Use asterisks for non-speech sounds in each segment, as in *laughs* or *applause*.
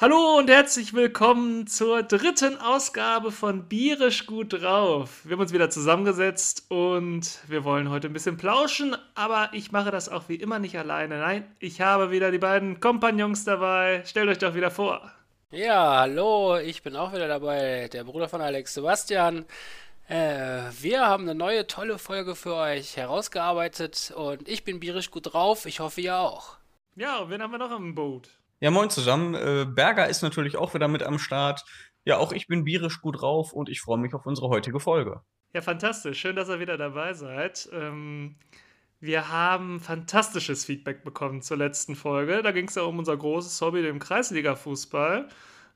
Hallo und herzlich willkommen zur dritten Ausgabe von Bierisch gut drauf. Wir haben uns wieder zusammengesetzt und wir wollen heute ein bisschen plauschen, aber ich mache das auch wie immer nicht alleine. Nein, ich habe wieder die beiden Kompagnons dabei. Stellt euch doch wieder vor. Ja, hallo, ich bin auch wieder dabei, der Bruder von Alex Sebastian. Äh, wir haben eine neue tolle Folge für euch herausgearbeitet und ich bin bierisch gut drauf. Ich hoffe, ihr auch. Ja, und wen haben wir noch im Boot? Ja, moin zusammen. Äh, Berger ist natürlich auch wieder mit am Start. Ja, auch ich bin bierisch gut drauf und ich freue mich auf unsere heutige Folge. Ja, fantastisch. Schön, dass ihr wieder dabei seid. Ähm, wir haben fantastisches Feedback bekommen zur letzten Folge. Da ging es ja um unser großes Hobby, den Kreisliga-Fußball.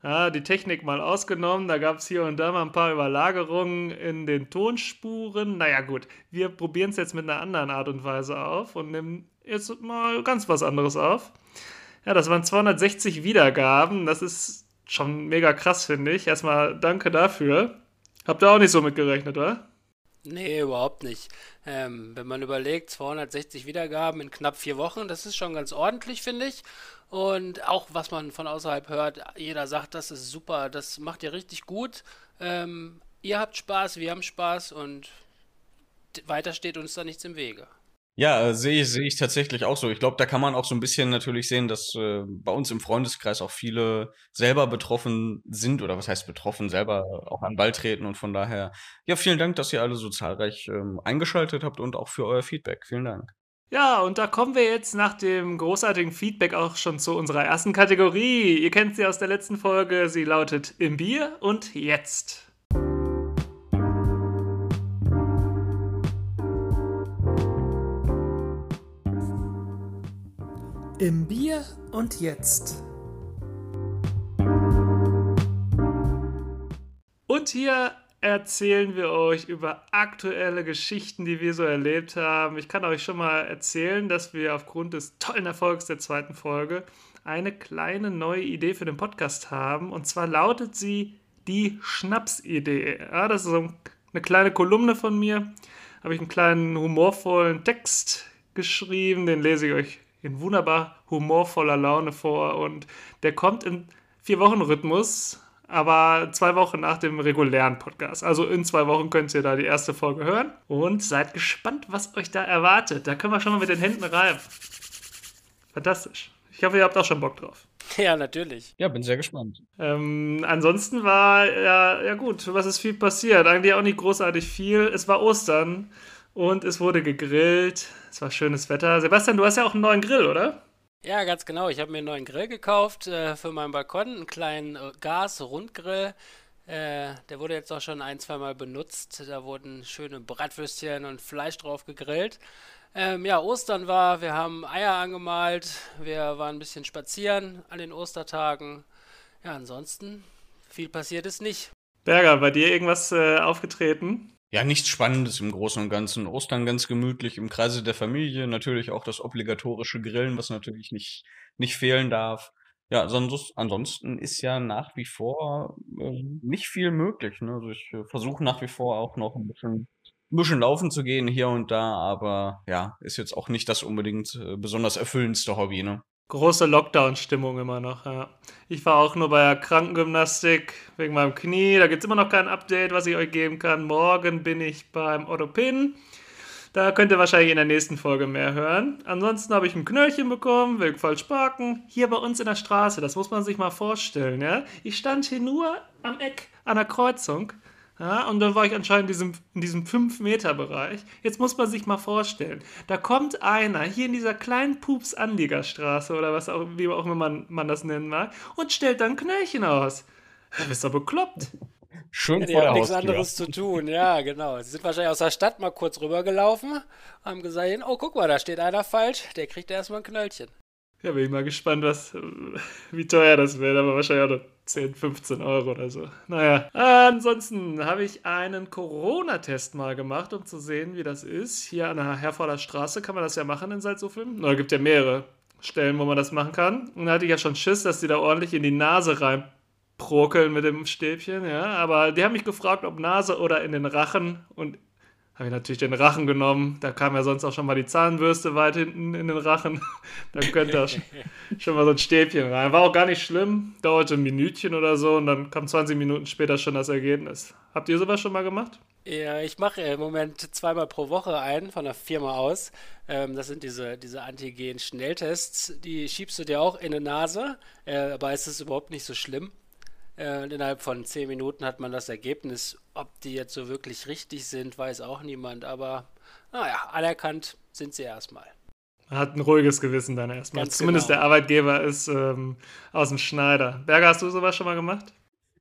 Ja, die Technik mal ausgenommen, da gab es hier und da mal ein paar Überlagerungen in den Tonspuren. Naja, gut, wir probieren es jetzt mit einer anderen Art und Weise auf und nehmen jetzt mal ganz was anderes auf. Ja, das waren 260 Wiedergaben. Das ist schon mega krass, finde ich. Erstmal danke dafür. Habt ihr auch nicht so mitgerechnet, oder? Nee, überhaupt nicht. Ähm, wenn man überlegt, 260 Wiedergaben in knapp vier Wochen, das ist schon ganz ordentlich, finde ich. Und auch was man von außerhalb hört, jeder sagt, das ist super, das macht ihr richtig gut. Ähm, ihr habt Spaß, wir haben Spaß und weiter steht uns da nichts im Wege. Ja, äh, sehe ich, sehe ich tatsächlich auch so. Ich glaube, da kann man auch so ein bisschen natürlich sehen, dass äh, bei uns im Freundeskreis auch viele selber betroffen sind oder was heißt betroffen, selber auch an Ball treten und von daher, ja, vielen Dank, dass ihr alle so zahlreich ähm, eingeschaltet habt und auch für euer Feedback. Vielen Dank. Ja, und da kommen wir jetzt nach dem großartigen Feedback auch schon zu unserer ersten Kategorie. Ihr kennt sie aus der letzten Folge. Sie lautet Im Bier und jetzt. Im Bier und jetzt. Und hier erzählen wir euch über aktuelle Geschichten, die wir so erlebt haben. Ich kann euch schon mal erzählen, dass wir aufgrund des tollen Erfolgs der zweiten Folge eine kleine neue Idee für den Podcast haben. Und zwar lautet sie die Schnapsidee. Ja, das ist so eine kleine Kolumne von mir. Habe ich einen kleinen humorvollen Text geschrieben, den lese ich euch in wunderbar humorvoller Laune vor und der kommt im Vier-Wochen-Rhythmus, aber zwei Wochen nach dem regulären Podcast. Also in zwei Wochen könnt ihr da die erste Folge hören und seid gespannt, was euch da erwartet. Da können wir schon mal mit den Händen reiben. Fantastisch. Ich hoffe, ihr habt auch schon Bock drauf. *laughs* Ja, natürlich. Ja, bin sehr gespannt. Ähm, ansonsten war, ja, ja gut, was ist viel passiert? Eigentlich auch nicht großartig viel. Es war Ostern und es wurde gegrillt. Es war schönes Wetter. Sebastian, du hast ja auch einen neuen Grill, oder? Ja, ganz genau. Ich habe mir einen neuen Grill gekauft äh, für meinen Balkon, einen kleinen äh, Gas-Rundgrill. Äh, der wurde jetzt auch schon ein, zwei Mal benutzt. Da wurden schöne Bratwürstchen und Fleisch drauf gegrillt. Ähm, ja, Ostern war, wir haben Eier angemalt, wir waren ein bisschen spazieren an den Ostertagen. Ja, ansonsten viel passiert ist nicht. Berger, bei dir irgendwas äh, aufgetreten? Ja, nichts Spannendes im Großen und Ganzen. Ostern ganz gemütlich im Kreise der Familie. Natürlich auch das obligatorische Grillen, was natürlich nicht, nicht fehlen darf. Ja, sonst, ansonsten ist ja nach wie vor äh, nicht viel möglich. Ne? Also ich äh, versuche nach wie vor auch noch ein bisschen, ein bisschen laufen zu gehen hier und da, aber ja, ist jetzt auch nicht das unbedingt äh, besonders erfüllendste Hobby. Ne? Große Lockdown-Stimmung immer noch, ja. Ich war auch nur bei der Krankengymnastik wegen meinem Knie. Da gibt es immer noch kein Update, was ich euch geben kann. Morgen bin ich beim Orthopäden. Da könnt ihr wahrscheinlich in der nächsten Folge mehr hören. Ansonsten habe ich ein Knöllchen bekommen, wegen falsch parken. Hier bei uns in der Straße, das muss man sich mal vorstellen, ja. Ich stand hier nur am Eck der Kreuzung ja, und dann war ich anscheinend in diesem, in diesem 5-Meter-Bereich. Jetzt muss man sich mal vorstellen, da kommt einer hier in dieser kleinen Pups-Anliegerstraße oder was auch, wie auch immer man, man das nennen mag und stellt dann Knöllchen aus. Du bist doch bekloppt. Schon ja, die haben nichts anderes zu tun, ja, genau. Sie sind wahrscheinlich aus der Stadt mal kurz rübergelaufen, haben gesagt, oh, guck mal, da steht einer falsch, der kriegt erstmal ein Knöllchen. Ja, bin ich mal gespannt, was, wie teuer das wird, aber wahrscheinlich auch noch 10, 15 Euro oder so. Naja, ansonsten habe ich einen Corona-Test mal gemacht, um zu sehen, wie das ist. Hier an der Herforder Straße kann man das ja machen in Salzuflen. Da gibt ja mehrere Stellen, wo man das machen kann. Und da hatte ich ja schon Schiss, dass die da ordentlich in die Nase reinprokeln mit dem Stäbchen, ja. Aber die haben mich gefragt, ob Nase oder in den Rachen. Und habe ich natürlich den Rachen genommen. Da kam ja sonst auch schon mal die Zahnbürste weit hinten in den Rachen. *laughs* Dann könnte da schon mal so ein Stäbchen rein. War auch gar nicht schlimm. Dauerte ein Minütchen oder so und dann kam 20 Minuten später schon das Ergebnis. Habt ihr sowas schon mal gemacht? Ja, ich mache im Moment zweimal pro Woche einen von der Firma aus. Ähm, das sind diese, diese Antigen-Schnelltests. Die schiebst du dir auch in die Nase, äh, aber es ist überhaupt nicht so schlimm. Äh, innerhalb von 10 Minuten hat man das Ergebnis. Ob die jetzt so wirklich richtig sind, weiß auch niemand. Aber naja, anerkannt sind sie erstmal. Hat ein ruhiges Gewissen dann erstmal. Ganz Zumindest genau. der Arbeitgeber ist ähm, aus dem Schneider. Berger, hast du sowas schon mal gemacht?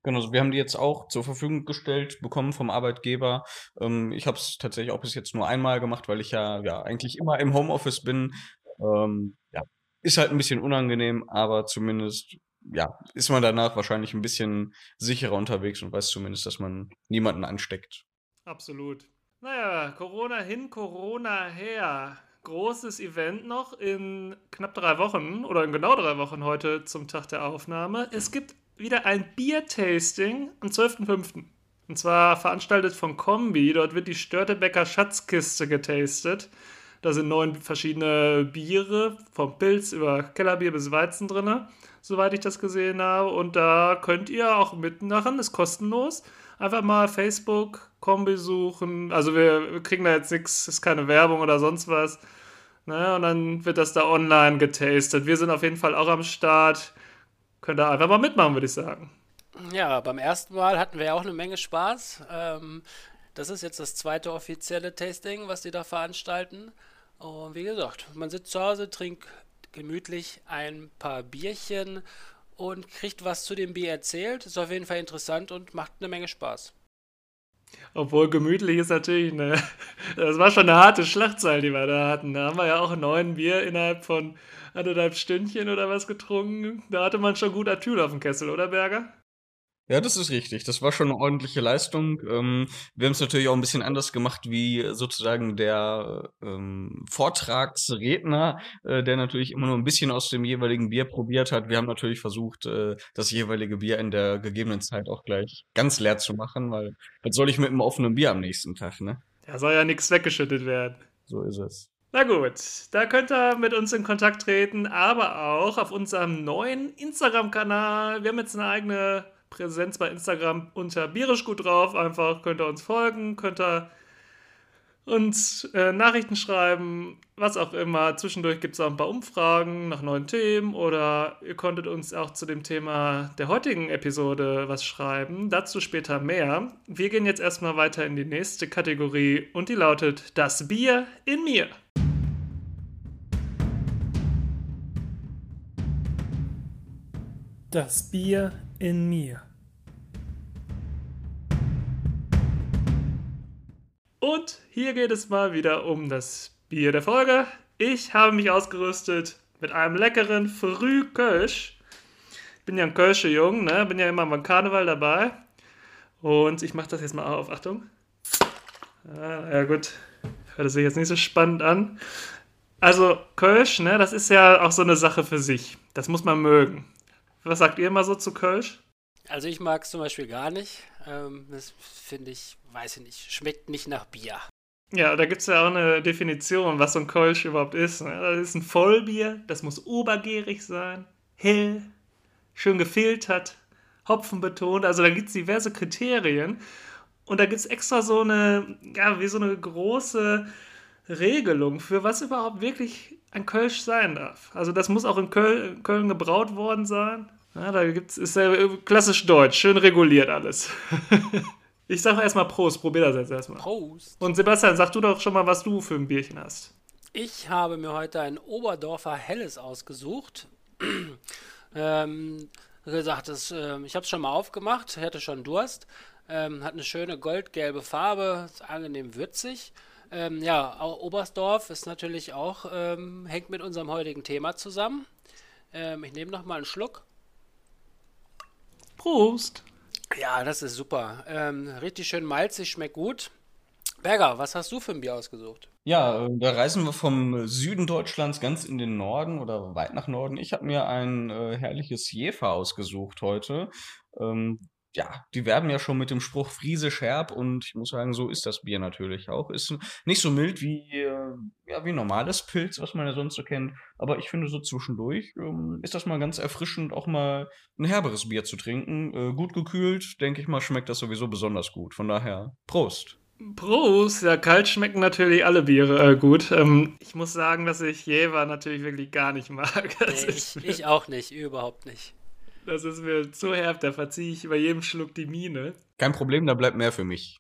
Genau, also wir haben die jetzt auch zur Verfügung gestellt bekommen vom Arbeitgeber. Ähm, ich habe es tatsächlich auch bis jetzt nur einmal gemacht, weil ich ja, ja eigentlich immer im Homeoffice bin. Ähm, ja, ist halt ein bisschen unangenehm, aber zumindest ja, ist man danach wahrscheinlich ein bisschen sicherer unterwegs und weiß zumindest, dass man niemanden ansteckt. Absolut. Naja, Corona hin, Corona her. Großes Event noch in knapp drei Wochen oder in genau drei Wochen heute zum Tag der Aufnahme. Es gibt wieder ein Biertasting am 12.05. Und zwar veranstaltet von Kombi. Dort wird die Störtebecker Schatzkiste getastet. Da sind neun verschiedene Biere, vom Pilz über Kellerbier bis Weizen drin, soweit ich das gesehen habe. Und da könnt ihr auch mitmachen, ist kostenlos. Einfach mal Facebook, Kombi suchen. Also wir, kriegen da jetzt nichts, ist keine Werbung oder sonst was. Ne? Und dann wird das da online getastet. Wir sind auf jeden Fall auch am Start. Könnt ihr einfach mal mitmachen, würde ich sagen. Ja, beim ersten Mal hatten wir ja auch eine Menge Spaß. Ähm, das ist jetzt das zweite offizielle Tasting, was die da veranstalten. Und wie gesagt, man sitzt zu Hause, trinkt gemütlich ein paar Bierchen und kriegt was zu dem Bier erzählt. Ist auf jeden Fall interessant und macht eine Menge Spaß. Obwohl gemütlich ist natürlich eine. Das war schon eine harte Schlachtzahl, die wir da hatten. Da haben wir ja auch neun Bier innerhalb von anderthalb Stündchen oder was getrunken. Da hatte man schon gut Atyl auf dem Kessel, oder Berger? Ja, das ist richtig. Das war schon eine ordentliche Leistung. Ähm, wir haben es natürlich auch ein bisschen anders gemacht wie sozusagen der ähm, Vortragsredner, äh, der natürlich immer nur ein bisschen aus dem jeweiligen Bier probiert hat. Wir haben natürlich versucht, äh, das jeweilige Bier in der gegebenen Zeit auch gleich ganz leer zu machen, weil was soll ich mit einem offenen Bier am nächsten Tag, ne? Da soll ja nichts weggeschüttet werden. So ist es. Na gut, da könnt ihr mit uns in Kontakt treten, aber auch auf unserem neuen Instagram-Kanal. Wir haben jetzt eine eigene Präsenz bei Instagram unter Bierisch gut drauf. Einfach könnt ihr uns folgen, könnt ihr uns äh, Nachrichten schreiben, was auch immer. Zwischendurch gibt es auch ein paar Umfragen nach neuen Themen oder ihr konntet uns auch zu dem Thema der heutigen Episode was schreiben. Dazu später mehr. Wir gehen jetzt erstmal weiter in die nächste Kategorie und die lautet Das Bier in mir. Das Bier in mir. Und hier geht es mal wieder um das Bier der Folge. Ich habe mich ausgerüstet mit einem leckeren Frühkölsch. Ich bin ja ein Kölsche Jung, ne? bin ja immer beim Karneval dabei. Und ich mache das jetzt mal auf. Achtung. Ah, ja, gut. Hört sich jetzt nicht so spannend an. Also, Kölsch, ne, das ist ja auch so eine Sache für sich. Das muss man mögen. Was sagt ihr immer so zu Kölsch? Also ich mag es zum Beispiel gar nicht. Ähm, das finde ich, weiß ich nicht, schmeckt nicht nach Bier. Ja, da gibt es ja auch eine Definition, was so ein Kölsch überhaupt ist. Ne? Das ist ein Vollbier, das muss obergärig sein, hell, schön gefiltert, Hopfen betont. Also da gibt es diverse Kriterien. Und da gibt es extra so eine, ja, wie so eine große Regelung für was überhaupt wirklich ein Kölsch sein darf. Also das muss auch in Köln, Köln gebraut worden sein. Ja, da gibt's, ist ja klassisch deutsch, schön reguliert alles. *laughs* ich sage erstmal Prost, probier das jetzt erstmal. Prost. Und Sebastian, sag du doch schon mal, was du für ein Bierchen hast. Ich habe mir heute ein Oberdorfer Helles ausgesucht. *clears throat* ähm, gesagt, das, äh, ich habe es schon mal aufgemacht, hatte schon Durst. Ähm, hat eine schöne goldgelbe Farbe, ist angenehm würzig. Ähm, ja, Oberstdorf ist natürlich auch, ähm, hängt mit unserem heutigen Thema zusammen. Ähm, ich nehme noch mal einen Schluck. Prost! Ja, das ist super. Ähm, richtig schön malzig, schmeckt gut. Berger, was hast du für ein Bier ausgesucht? Ja, äh, da reisen wir vom Süden Deutschlands ganz in den Norden oder weit nach Norden. Ich habe mir ein äh, herrliches Jefer ausgesucht heute. Ähm, ja, die werben ja schon mit dem Spruch Friesisch herb und ich muss sagen, so ist das Bier natürlich auch. Ist nicht so mild wie, äh, ja, wie normales Pilz, was man ja sonst so kennt. Aber ich finde so zwischendurch ähm, ist das mal ganz erfrischend, auch mal ein herberes Bier zu trinken. Äh, gut gekühlt, denke ich mal, schmeckt das sowieso besonders gut. Von daher, Prost. Prost! Ja, kalt schmecken natürlich alle Biere äh, gut. Ähm, ich muss sagen, dass ich Jever natürlich wirklich gar nicht mag. *laughs* Nee, ich, ich auch nicht, überhaupt nicht. Das ist mir zu herb, da verziehe ich bei jedem Schluck die Miene. Kein Problem, da bleibt mehr für mich.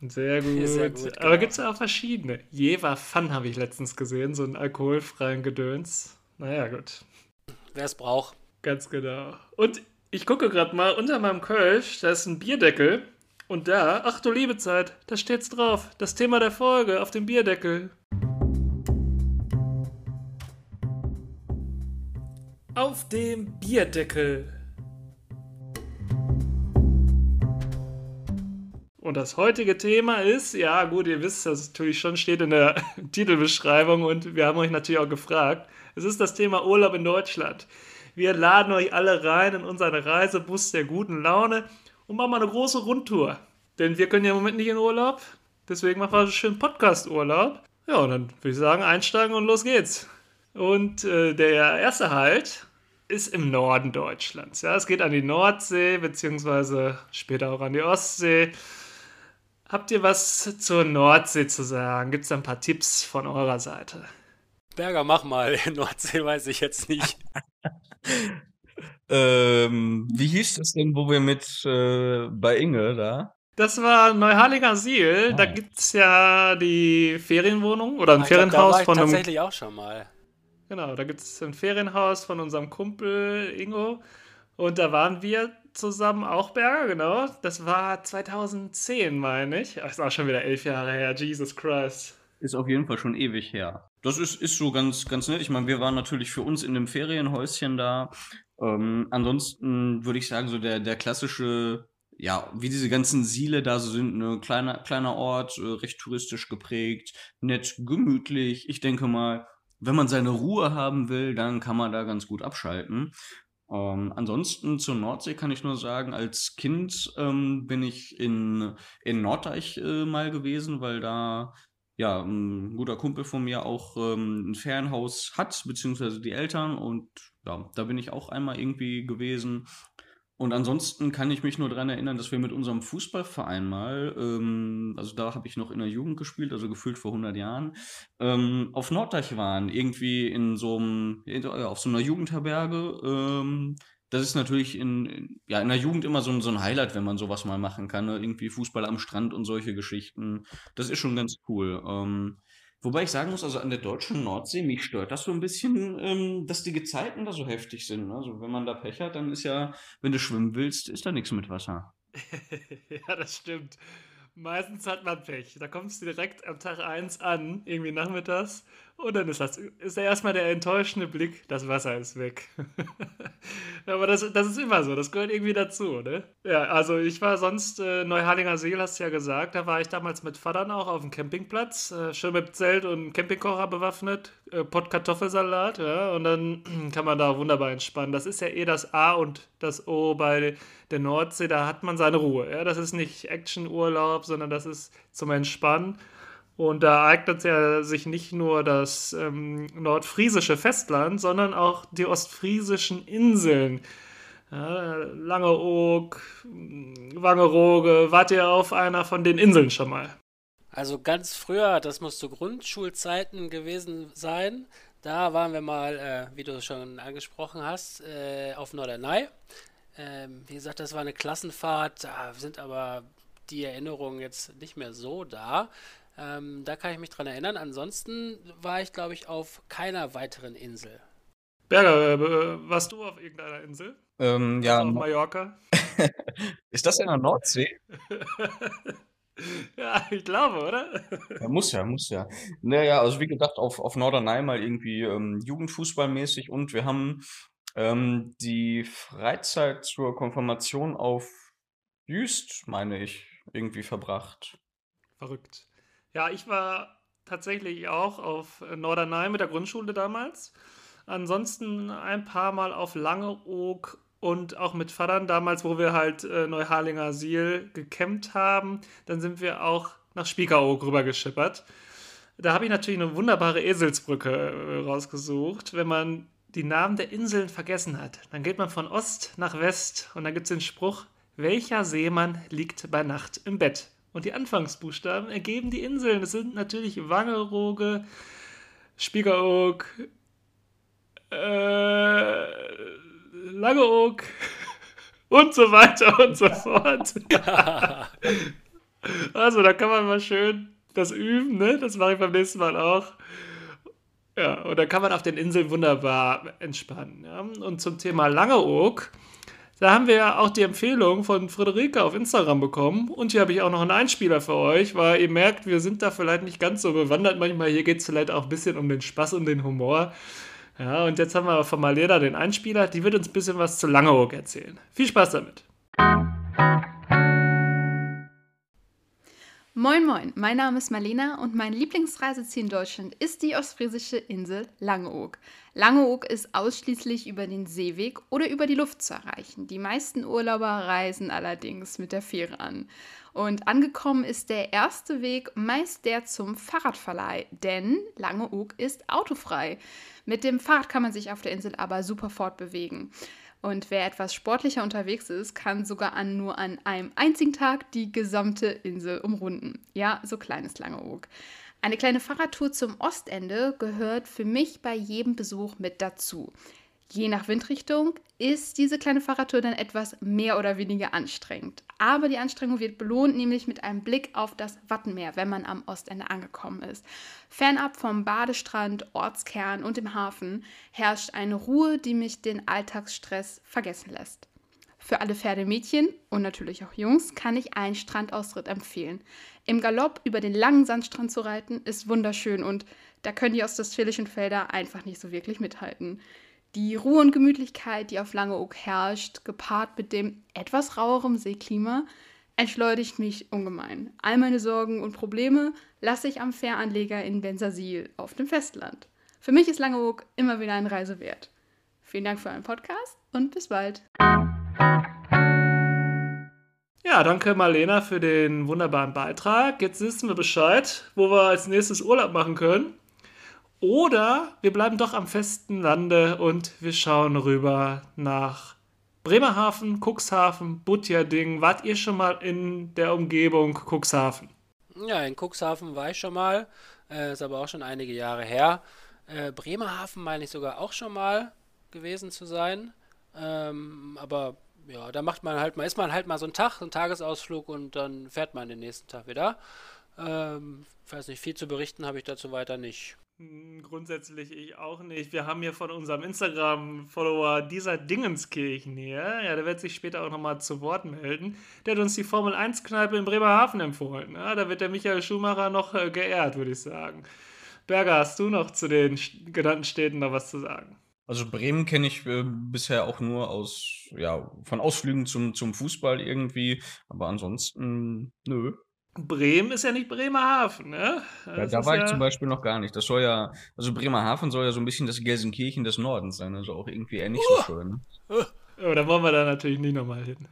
Sehr gut. Sehr gut Aber genau. gibt es ja auch verschiedene. Jever Fun habe ich letztens gesehen, so einen alkoholfreien Gedöns. Naja, gut. Wer es braucht. Ganz genau. Und ich gucke gerade mal unter meinem Kölsch, da ist ein Bierdeckel. Und da, ach du liebe Zeit, da steht's drauf. Das Thema der Folge auf dem Bierdeckel. Auf dem Bierdeckel. Und das heutige Thema ist, ja gut, ihr wisst, das natürlich schon steht in der *laughs* Titelbeschreibung und wir haben euch natürlich auch gefragt. Es ist das Thema Urlaub in Deutschland. Wir laden euch alle rein in unseren Reisebus der guten Laune und machen mal eine große Rundtour. Denn wir können ja im Moment nicht in Urlaub, deswegen machen wir einen schönen Podcast-Urlaub. Ja, und dann würde ich sagen, einsteigen und los geht's. Und äh, der erste Halt ist im Norden Deutschlands. Ja, es geht an die Nordsee, beziehungsweise später auch an die Ostsee. Habt ihr was zur Nordsee zu sagen? Gibt es ein paar Tipps von eurer Seite? Berger, mach mal. *laughs* Nordsee weiß ich jetzt nicht. *laughs* ähm, wie hieß es denn, wo wir mit äh, bei Inge da? Das war Neuharlinger Siel. Ah. Da gibt es ja die Ferienwohnung oder ein ah, Ferienhaus glaub, da war ich von einem. Tatsächlich auch schon mal. Genau, da gibt es ein Ferienhaus von unserem Kumpel Ingo. Und da waren wir zusammen auch Berger, genau. Das war 2010, meine ich. Das ist auch schon wieder elf Jahre her. Jesus Christ. Ist auf jeden Fall schon ewig her. Das ist, ist so ganz, ganz nett. Ich meine, wir waren natürlich für uns in dem Ferienhäuschen da. Ähm, ansonsten würde ich sagen, so der, der klassische, ja, wie diese ganzen Siele da so sind, ne, kleiner, kleiner Ort, äh, recht touristisch geprägt, nett, gemütlich. Ich denke mal, wenn man seine Ruhe haben will, dann kann man da ganz gut abschalten. Ähm, ansonsten zur Nordsee kann ich nur sagen, als Kind ähm, bin ich in, in Norddeich äh, mal gewesen, weil da ja ein guter Kumpel von mir auch ähm, ein Ferienhaus hat, beziehungsweise die Eltern. Und ja, da bin ich auch einmal irgendwie gewesen. Und ansonsten kann ich mich nur daran erinnern, dass wir mit unserem Fußballverein mal, ähm, also da habe ich noch in der Jugend gespielt, also gefühlt vor 100 Jahren, ähm, auf Norddeich waren, irgendwie in so einem, auf so einer Jugendherberge. Ähm, das ist natürlich in, ja, in der Jugend immer so ein, so ein Highlight, wenn man sowas mal machen kann. Ne? Irgendwie Fußball am Strand und solche Geschichten. Das ist schon ganz cool. Ähm, Wobei ich sagen muss, also an der deutschen Nordsee, mich stört das so ein bisschen, ähm, dass die Gezeiten da so heftig sind. Ne? Also wenn man da Pech hat, dann ist ja, wenn du schwimmen willst, ist da nichts mit Wasser. *laughs* ja, das stimmt. Meistens hat man Pech. Da kommst du direkt am Tag 1 an, irgendwie nachmittags, und dann ist das ist ja erstmal der enttäuschende Blick, das Wasser ist weg. *laughs* Aber das, das ist immer so, das gehört irgendwie dazu, ne? Ja, also ich war sonst äh, Neuharlinger See, hast du ja gesagt, da war ich damals mit Vatern auch auf dem Campingplatz, äh, schön mit Zelt und Campingkocher bewaffnet, äh, Pott Kartoffelsalat, ja, und dann *clears throat* kann man da wunderbar entspannen. Das ist ja eh das A und das O bei der Nordsee, da hat man seine Ruhe, ja, das ist nicht Actionurlaub, sondern das ist zum Entspannen. Und da eignet ja sich nicht nur das ähm, nordfriesische Festland, sondern auch die ostfriesischen Inseln. Ja, Langeoog, Wangerooge, wart ihr auf einer von den Inseln schon mal? Also ganz früher, das muss zu Grundschulzeiten gewesen sein. Da waren wir mal, äh, wie du schon angesprochen hast, äh, auf Norderney. Ähm, wie gesagt, das war eine Klassenfahrt, da sind aber die Erinnerungen jetzt nicht mehr so da. Ähm, da kann ich mich dran erinnern. Ansonsten war ich, glaube ich, auf keiner weiteren Insel. Berger, äh, warst du auf irgendeiner Insel? Ähm, ja. Auf Mallorca? *laughs* Ist das in der Nordsee? *laughs* ja, ich glaube, oder? ja, muss ja, muss ja. Naja, also wie gesagt, auf, auf Norderney mal irgendwie ähm, Jugendfußballmäßig und wir haben ähm, die Freizeit zur Konfirmation auf Jüst, meine ich, irgendwie verbracht. Verrückt. Ja, ich war tatsächlich auch auf Norderney mit der Grundschule damals. Ansonsten ein paar Mal auf Langeoog und auch mit Vatern damals, wo wir halt äh, Neuharlinger Asyl gecampt haben, dann sind wir auch nach Spiekeroog rübergeschippert. Da habe ich natürlich eine wunderbare Eselsbrücke äh, rausgesucht. Wenn man die Namen der Inseln vergessen hat, dann geht man von Ost nach West und dann gibt es den Spruch, welcher Seemann liegt bei Nacht im Bett? Und die Anfangsbuchstaben ergeben die Inseln. Es sind natürlich Wangerooge, Spiekeroog, äh, Langeoog *laughs* und so weiter und so fort. *laughs* also, da kann man mal schön das üben, ne? Das mache ich beim nächsten Mal auch. Ja, und da kann man auf den Inseln wunderbar entspannen. Ja? Und zum Thema Langeoog, da haben wir ja auch die Empfehlung von Friederike auf Instagram bekommen. Und hier habe ich auch noch einen Einspieler für euch, weil ihr merkt, wir sind da vielleicht nicht ganz so bewandert manchmal. Hier geht es vielleicht auch ein bisschen um den Spaß und den Humor. Ja, und jetzt haben wir von Maleda den Einspieler, die wird uns ein bisschen was zu Langeoog erzählen. Viel Spaß damit. Moin Moin, mein Name ist Marlena und mein Lieblingsreiseziel in Deutschland ist die ostfriesische Insel Langeoog. Langeoog ist ausschließlich über den Seeweg oder über die Luft zu erreichen. Die meisten Urlauber reisen allerdings mit der Fähre an. Und angekommen ist der erste Weg meist der zum Fahrradverleih, denn Langeoog ist autofrei. Mit dem Fahrrad kann man sich auf der Insel aber super fortbewegen. Und wer etwas sportlicher unterwegs ist, kann sogar an nur an einem einzigen Tag die gesamte Insel umrunden. Ja, so klein ist Langeoog. Eine kleine Fahrradtour zum Ostende gehört für mich bei jedem Besuch mit dazu. Je nach Windrichtung ist diese kleine Fahrradtour dann etwas mehr oder weniger anstrengend. Aber die Anstrengung wird belohnt, nämlich mit einem Blick auf das Wattenmeer, wenn man am Ostende angekommen ist. Fernab vom Badestrand, Ortskern und dem Hafen herrscht eine Ruhe, die mich den Alltagsstress vergessen lässt. Für alle Pferdemädchen und natürlich auch Jungs kann ich einen Strandaustritt empfehlen. Im Galopp über den langen Sandstrand zu reiten ist wunderschön und da können die ostwestfälischen Felder einfach nicht so wirklich mithalten. Die Ruhe und Gemütlichkeit, die auf Langeoog herrscht, gepaart mit dem etwas rauerem Seeklima, entschleunigt mich ungemein. All meine Sorgen und Probleme lasse ich am Fähranleger in Bensasil auf dem Festland. Für mich ist Langeoog immer wieder eine Reise wert. Vielen Dank für euren Podcast und bis bald. Ja, danke Marlena für den wunderbaren Beitrag. Jetzt wissen wir Bescheid, wo wir als nächstes Urlaub machen können. Oder wir bleiben doch am festen Lande und wir schauen rüber nach Bremerhaven, Cuxhaven, Butjading. Wart ihr schon mal in der Umgebung Cuxhaven? Ja, in Cuxhaven war ich schon mal. Äh, ist aber auch schon einige Jahre her. Äh, Bremerhaven meine ich sogar auch schon mal gewesen zu sein. Ähm, aber ja, da macht man halt mal, ist man halt mal so einen Tag, so einen Tagesausflug und dann fährt man den nächsten Tag wieder. Ähm, weiß nicht, viel zu berichten habe ich dazu weiter nicht. Hm, grundsätzlich ich auch nicht. Wir haben hier von unserem Instagram-Follower dieser Dingenskirchen hier, ja, der wird sich später auch nochmal zu Wort melden, der hat uns die Formel 1-Kneipe in Bremerhaven empfohlen. Ja, da wird der Michael Schumacher noch äh, geehrt, würde ich sagen. Berger, hast du noch zu den genannten Städten noch was zu sagen? Also Bremen kenne ich äh, bisher auch nur aus, ja, von Ausflügen zum, zum Fußball irgendwie, aber ansonsten, nö. Bremen ist ja nicht Bremerhaven, ne? Ja, da war ja ich zum Beispiel noch gar nicht. Das soll ja, also Bremerhaven soll ja so ein bisschen das Gelsenkirchen des Nordens sein, also auch irgendwie eher nicht so schön. Oh, oh da wollen wir da natürlich nicht nochmal hin.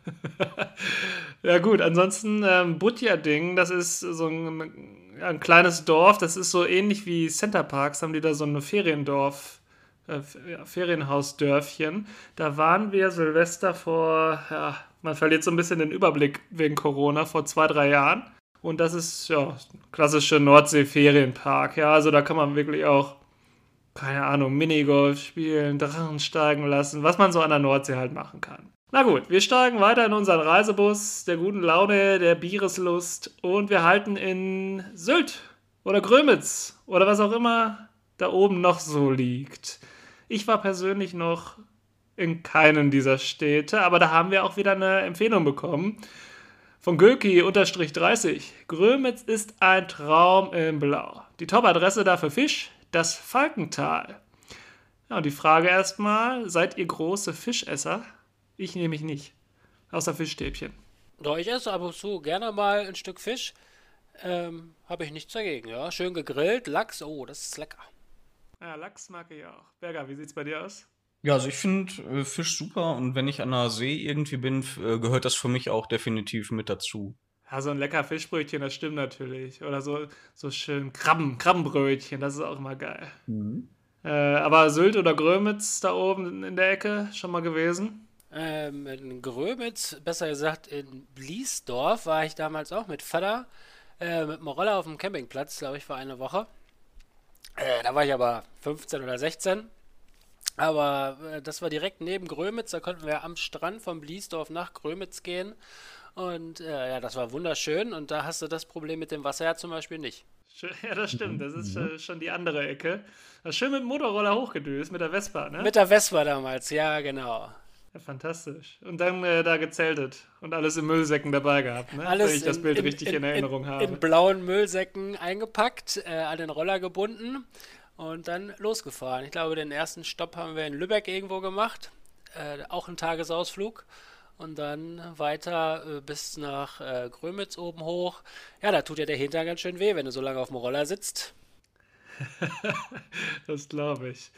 *laughs* ja gut, ansonsten ähm, Butja-Ding, das ist so ein, ja, ein kleines Dorf, das ist so ähnlich wie Center Parks, haben die da so ein Feriendorf, äh, Ferienhausdörfchen. Da waren wir Silvester vor, ja, man verliert so ein bisschen den Überblick wegen Corona, vor zwei, drei Jahren. Und das ist ja klassische Nordsee-Ferienpark. Ja, also da kann man wirklich auch, keine Ahnung, Minigolf spielen, Drachen steigen lassen, was man so an der Nordsee halt machen kann. Na gut, wir steigen weiter in unseren Reisebus der guten Laune, der Biereslust und wir halten in Sylt oder Grömitz oder was auch immer da oben noch so liegt. Ich war persönlich noch in keinen dieser Städte, aber da haben wir auch wieder eine Empfehlung bekommen von Gölki-30. Grömitz ist ein Traum im Blau. Die Top-Adresse da für Fisch, das Falkental. Ja, und die Frage erstmal, seid ihr große Fischesser? Ich nehme mich nicht. Außer Fischstäbchen. Doch, ich esse ab und zu gerne mal ein Stück Fisch. Ähm, habe ich nichts dagegen, ja. Schön gegrillt, Lachs, oh, das ist lecker. Ja, Lachs mag ich auch. Berger, wie sieht's bei dir aus? Ja, also ich finde äh, Fisch super und wenn ich an der See irgendwie bin, äh, gehört das für mich auch definitiv mit dazu. Ja, so ein lecker Fischbrötchen, das stimmt natürlich. Oder so, so schön Krabben, Krabbenbrötchen, das ist auch immer geil. Mhm. Äh, aber Sylt oder Grömitz da oben in der Ecke schon mal gewesen? Ähm, in Grömitz, besser gesagt in Bliesdorf, war ich damals auch mit Vater äh, mit dem Roller auf dem Campingplatz, glaube ich, vor einer Woche. Äh, da war ich aber 15 oder 16. Aber äh, das war direkt neben Grömitz, da konnten wir am Strand von Bliesdorf nach Grömitz gehen. Und äh, ja, das war wunderschön und da hast du das Problem mit dem Wasser ja zum Beispiel nicht. Ja, das stimmt. Das ist mhm. schon die andere Ecke. Schön mit dem Motorroller hochgedüst, mit der Vespa, ne? Mit der Vespa damals, ja, genau. Ja, fantastisch. Und dann äh, da gezeltet und alles in Müllsäcken dabei gehabt, ne? Alles Wenn ich das Bild in, richtig in, in Erinnerung in, habe. In blauen Müllsäcken eingepackt, äh, an den Roller gebunden und dann losgefahren. Ich glaube, den ersten Stopp haben wir in Lübeck irgendwo gemacht. Äh, auch ein Tagesausflug. Und dann weiter äh, bis nach äh, Grömitz oben hoch. Ja, da tut ja der Hintern ganz schön weh, wenn du so lange auf dem Roller sitzt. *laughs* das glaube ich.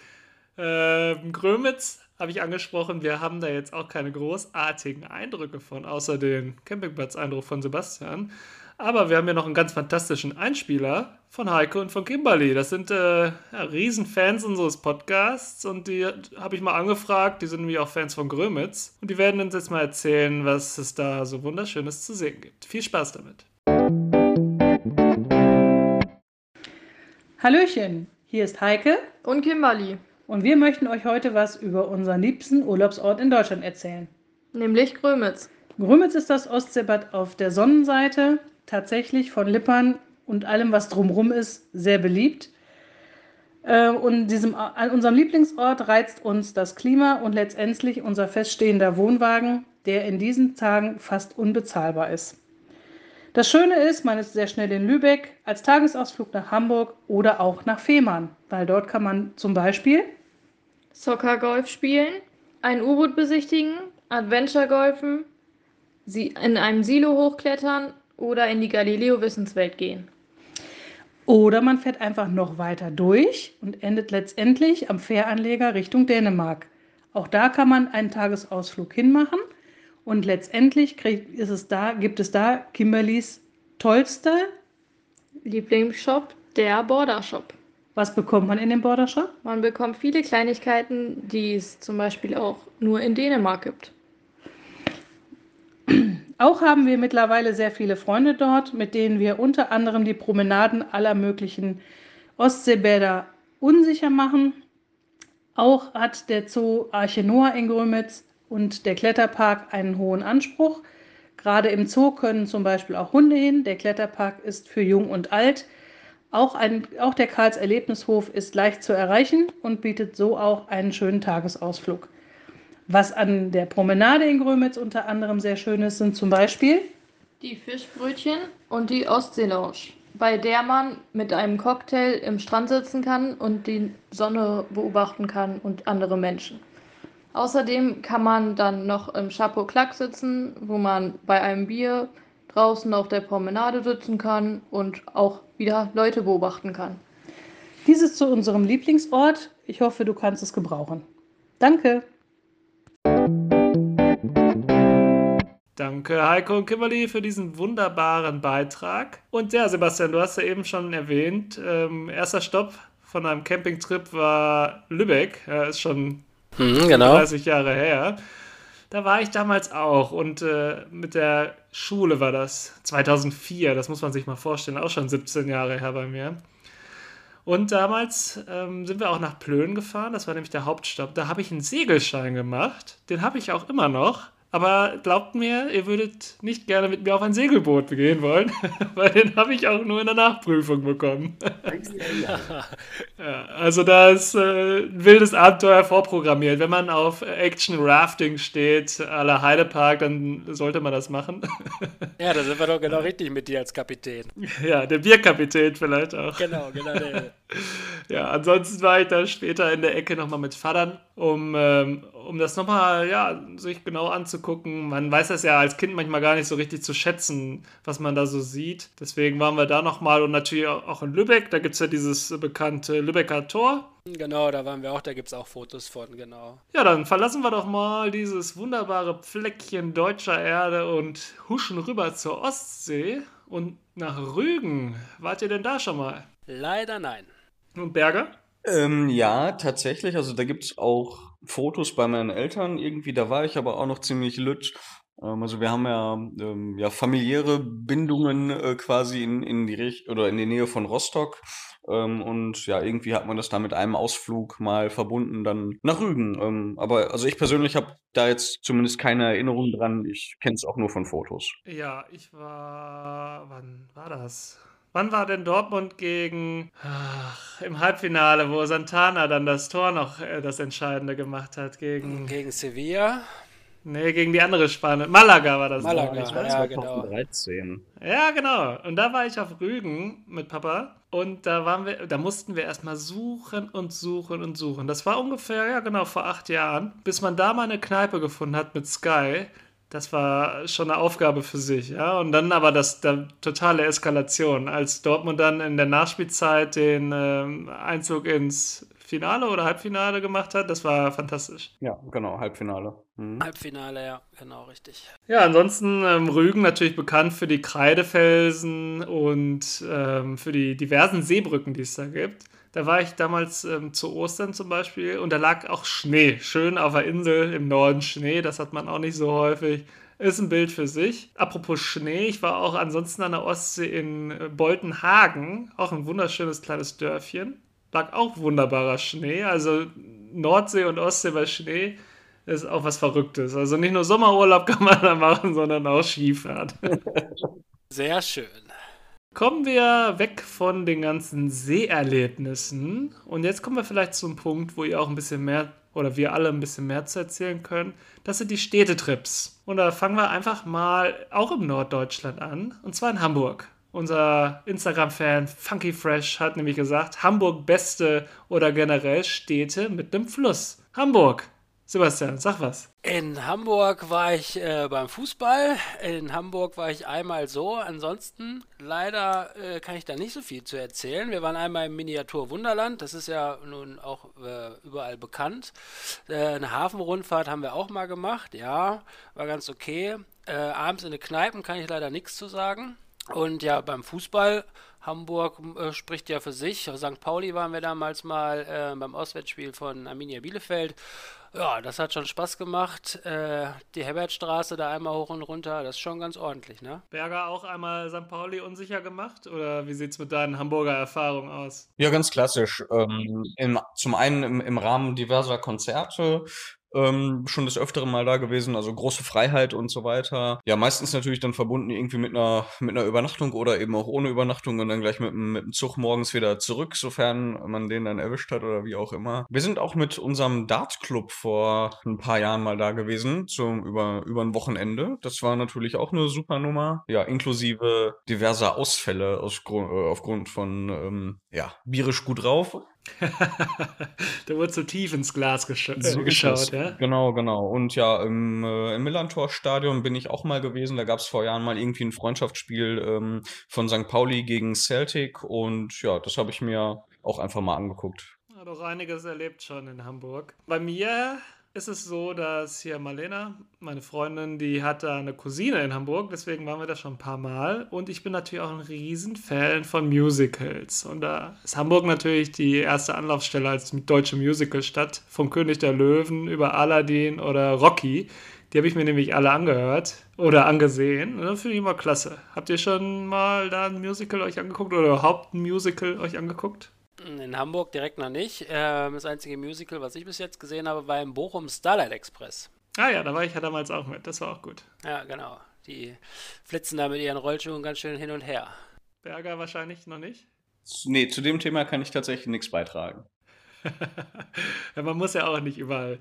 Ähm, Grömitz habe ich angesprochen. Wir haben da jetzt auch keine großartigen Eindrücke von, außer den Campingplatz-Eindruck von Sebastian. Aber wir haben ja noch einen ganz fantastischen Einspieler von Heike und von Kimberly. Das sind äh, ja, Riesenfans unseres Podcasts und die habe ich mal angefragt. Die sind nämlich auch Fans von Grömitz. Und die werden uns jetzt mal erzählen, was es da so Wunderschönes zu sehen gibt. Viel Spaß damit. Hallöchen, hier ist Heike und Kimberly. Und wir möchten euch heute was über unseren liebsten Urlaubsort in Deutschland erzählen. Nämlich Grömitz. Grömitz ist das Ostseebad auf der Sonnenseite tatsächlich von Lippern und allem, was drumherum ist, sehr beliebt. Äh, und diesem, an unserem Lieblingsort reizt uns das Klima und letztendlich unser feststehender Wohnwagen, der in diesen Tagen fast unbezahlbar ist. Das Schöne ist, man ist sehr schnell in Lübeck, als Tagesausflug nach Hamburg oder auch nach Fehmarn, weil dort kann man zum Beispiel Soccer Golf spielen, ein U-Boot besichtigen, Adventure golfen, in einem Silo hochklettern oder in die Galileo-Wissenswelt gehen. Oder man fährt einfach noch weiter durch und endet letztendlich am Fähranleger Richtung Dänemark. Auch da kann man einen Tagesausflug hinmachen und letztendlich ist es da, gibt es da Kimberlys tollster Lieblingsshop, der Border Shop. Was bekommt man in dem Border Shop? Man bekommt viele Kleinigkeiten, die es zum Beispiel auch nur in Dänemark gibt. Auch haben wir mittlerweile sehr viele Freunde dort, mit denen wir unter anderem die Promenaden aller möglichen Ostseebäder unsicher machen. Auch hat der Zoo Arche Noah in Grömitz und der Kletterpark einen hohen Anspruch. Gerade im Zoo können zum Beispiel auch Hunde hin. Der Kletterpark ist für jung und alt. Auch, ein, auch der Karls Erlebnishof ist leicht zu erreichen und bietet so auch einen schönen Tagesausflug. Was an der Promenade in Grömitz unter anderem sehr schön ist, sind zum Beispiel die Fischbrötchen und die Ostseelounge, bei der man mit einem Cocktail im Strand sitzen kann und die Sonne beobachten kann und andere Menschen. Außerdem kann man dann noch im Chapeau Clac sitzen, wo man bei einem Bier draußen auf der Promenade sitzen kann und auch wieder Leute beobachten kann. Dies ist zu unserem Lieblingsort. Ich hoffe, du kannst es gebrauchen. Danke. Danke Heiko und Kimberly für diesen wunderbaren Beitrag. Und ja, Sebastian, du hast ja eben schon erwähnt, ähm, erster Stopp von einem Campingtrip war Lübeck. Ja, ist schon mhm, genau. 30 Jahre her. Da war ich damals auch und äh, mit der Schule war das 2004, das muss man sich mal vorstellen, auch schon 17 Jahre her bei mir. Und damals ähm, sind wir auch nach Plön gefahren, das war nämlich der Hauptstopp. Da habe ich einen Segelschein gemacht, den habe ich auch immer noch. Aber glaubt mir, ihr würdet nicht gerne mit mir auf ein Segelboot gehen wollen, *laughs* weil den habe ich auch nur in der Nachprüfung bekommen. *laughs* ja, also da ist äh, ein wildes Abenteuer vorprogrammiert. Wenn man auf Action Rafting steht, à la Heidepark, dann sollte man das machen. *laughs* ja, da sind wir doch genau richtig mit dir als Kapitän. Ja, der Bierkapitän vielleicht auch. Genau, genau. Der. Ja, ansonsten war ich dann später in der Ecke nochmal mit Vatern, um, ähm, um das nochmal, ja, sich genau anzugucken anzugucken. Man weiß das ja als Kind manchmal gar nicht so richtig zu schätzen, was man da so sieht. Deswegen waren wir da nochmal und natürlich auch in Lübeck. Da gibt es ja dieses bekannte Lübecker Tor. Genau, da waren wir auch, da gibt es auch Fotos von, genau. Ja, dann verlassen wir doch mal dieses wunderbare Fleckchen deutscher Erde und huschen rüber zur Ostsee und nach Rügen. Wart ihr denn da schon mal? Leider nein. Und Berger? Ähm, ja, tatsächlich. Also da gibt's auch Fotos bei meinen Eltern irgendwie. Da war ich aber auch noch ziemlich lütt. Ähm, also wir haben ja, ähm, ja familiäre Bindungen äh, quasi in, in die Richt oder in die Nähe von Rostock. Ähm, und ja, irgendwie hat man das da mit einem Ausflug mal verbunden, dann nach Rügen. Ähm, aber also ich persönlich habe da jetzt zumindest keine Erinnerung dran. Ich kenne es auch nur von Fotos. Ja, ich war. Wann war das? Wann war denn Dortmund gegen ach, im Halbfinale, wo Santana dann das Tor noch äh, das Entscheidende gemacht hat gegen Gegen Sevilla. Nee, gegen die andere Spanien. Malaga war das. Malaga, ich, ja, ne? genau. 2013. Ja, genau. Und da war ich auf Rügen mit Papa. Und da waren wir, da mussten wir erstmal suchen und suchen und suchen. Das war ungefähr, ja genau, vor acht Jahren, bis man da mal eine Kneipe gefunden hat mit Sky. Das war schon eine Aufgabe für sich, ja. Und dann aber das, der totale Eskalation, als Dortmund dann in der Nachspielzeit den ähm, Einzug ins Finale oder Halbfinale gemacht hat, das war fantastisch. Ja, genau, Halbfinale. Mhm. Halbfinale, ja, genau, richtig. Ja, ansonsten ähm, Rügen natürlich bekannt für die Kreidefelsen und ähm, für die diversen Seebrücken, die es da gibt. Da war ich damals ähm, zu Ostern zum Beispiel und da lag auch Schnee. Schön auf der Insel im Norden Schnee, das hat man auch nicht so häufig. Ist ein Bild für sich. Apropos Schnee, ich war auch ansonsten an der Ostsee in äh, Boltenhagen, auch ein wunderschönes kleines Dörfchen. Lag auch wunderbarer Schnee. Also Nordsee und Ostsee bei Schnee ist auch was Verrücktes. Also nicht nur Sommerurlaub *laughs* kann man da machen, sondern auch Skifahrt. Sehr schön. Kommen wir weg von den ganzen Seeerlebnissen und jetzt kommen wir vielleicht zum Punkt, wo ihr auch ein bisschen mehr oder wir alle ein bisschen mehr zu erzählen können. Das sind die Städtetrips. Und da fangen wir einfach mal auch im Norddeutschland an und zwar in Hamburg. Unser Instagram-Fan Funky Fresh hat nämlich gesagt, Hamburg beste oder generell Städte mit einem Fluss. Hamburg. Sebastian, sag was. In Hamburg war ich äh, beim Fußball. In Hamburg war ich einmal so. Ansonsten leider äh, kann ich da nicht so viel zu erzählen. Wir waren einmal im Miniatur Wunderland. Das ist ja nun auch äh, überall bekannt. Äh, eine Hafenrundfahrt haben wir auch mal gemacht. Ja, war ganz okay. Äh, abends in den Kneipen kann ich leider nichts zu sagen. Und ja, beim Fußball, Hamburg äh, spricht ja für sich. St. Pauli waren wir damals mal äh, beim Auswärtsspiel von Arminia Bielefeld. Ja, das hat schon Spaß gemacht. Äh, die Herbertstraße da einmal hoch und runter, das ist schon ganz ordentlich, ne? Berger auch einmal St. Pauli unsicher gemacht? Oder wie sieht's mit deinen Hamburger Erfahrungen aus? Ja, ganz klassisch. Ähm, im, zum einen im, im Rahmen diverser Konzerte, ähm, schon des Öfteren mal da gewesen, also große Freiheit und so weiter. Ja, meistens natürlich dann verbunden irgendwie mit einer, mit einer Übernachtung oder eben auch ohne Übernachtung und dann gleich mit, mit dem Zug morgens wieder zurück, sofern man den dann erwischt hat oder wie auch immer. Wir sind auch mit unserem Dart-Club vor ein paar Jahren mal da gewesen, zum, über, über ein Wochenende. Das war natürlich auch eine super Nummer. Ja, inklusive diverser Ausfälle aus, äh, aufgrund von, ähm, ja, bierisch gut drauf. *laughs* da wurde so tief ins Glas gesch äh, So geschaut, es. ja? Genau, genau. Und ja, im, äh, im Millantor-Stadion bin ich auch mal gewesen. Da gab es vor Jahren mal irgendwie ein Freundschaftsspiel ähm, von St. Pauli gegen Celtic. Und ja, das habe ich mir auch einfach mal angeguckt. Hat auch einiges erlebt schon in Hamburg. Bei mir ist es so, dass hier Marlena, meine Freundin, die hat da eine Cousine in Hamburg, deswegen waren wir da schon ein paar Mal. Und ich bin natürlich auch ein Riesenfan von Musicals. Und da ist Hamburg natürlich die erste Anlaufstelle als deutsche Musicalstadt. Vom König der Löwen über Aladdin oder Rocky. Die habe ich mir nämlich alle angehört oder angesehen. Das finde ich immer klasse. Habt ihr schon mal da ein Musical euch angeguckt oder überhaupt ein Musical euch angeguckt? In Hamburg direkt noch nicht. Ähm, das einzige Musical, was ich bis jetzt gesehen habe, war im Bochum Starlight Express. Ah ja, da war ich ja damals auch mit. Das war auch gut. Ja, genau. Die flitzen da mit ihren Rollschuhen ganz schön hin und her. Berger wahrscheinlich noch nicht. Nee, zu dem Thema kann ich tatsächlich nichts beitragen. *laughs* ja, man muss ja auch nicht überall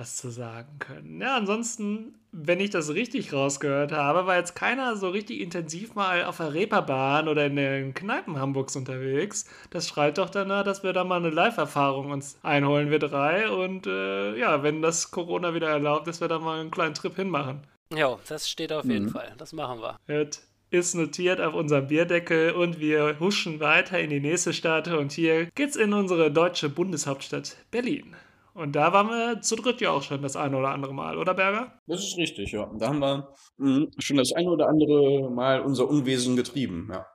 was zu sagen können. Ja, ansonsten, wenn ich das richtig rausgehört habe, war jetzt keiner so richtig intensiv mal auf der Reeperbahn oder in den Kneipen Hamburgs unterwegs. Das schreit doch danach, dass wir da mal eine Live-Erfahrung uns einholen, wir drei. Und äh, ja, wenn das Corona wieder erlaubt, dass wir da mal einen kleinen Trip hinmachen. Ja, das steht auf jeden mhm. Fall. Das machen wir. Gut ist notiert auf unserem Bierdeckel und wir huschen weiter in die nächste Stadt und hier geht's in unsere deutsche Bundeshauptstadt Berlin. Und da waren wir zu dritt ja auch schon das eine oder andere Mal, oder Berger? Das ist richtig, ja. Da haben wir mh, schon das eine oder andere Mal unser Unwesen getrieben, ja.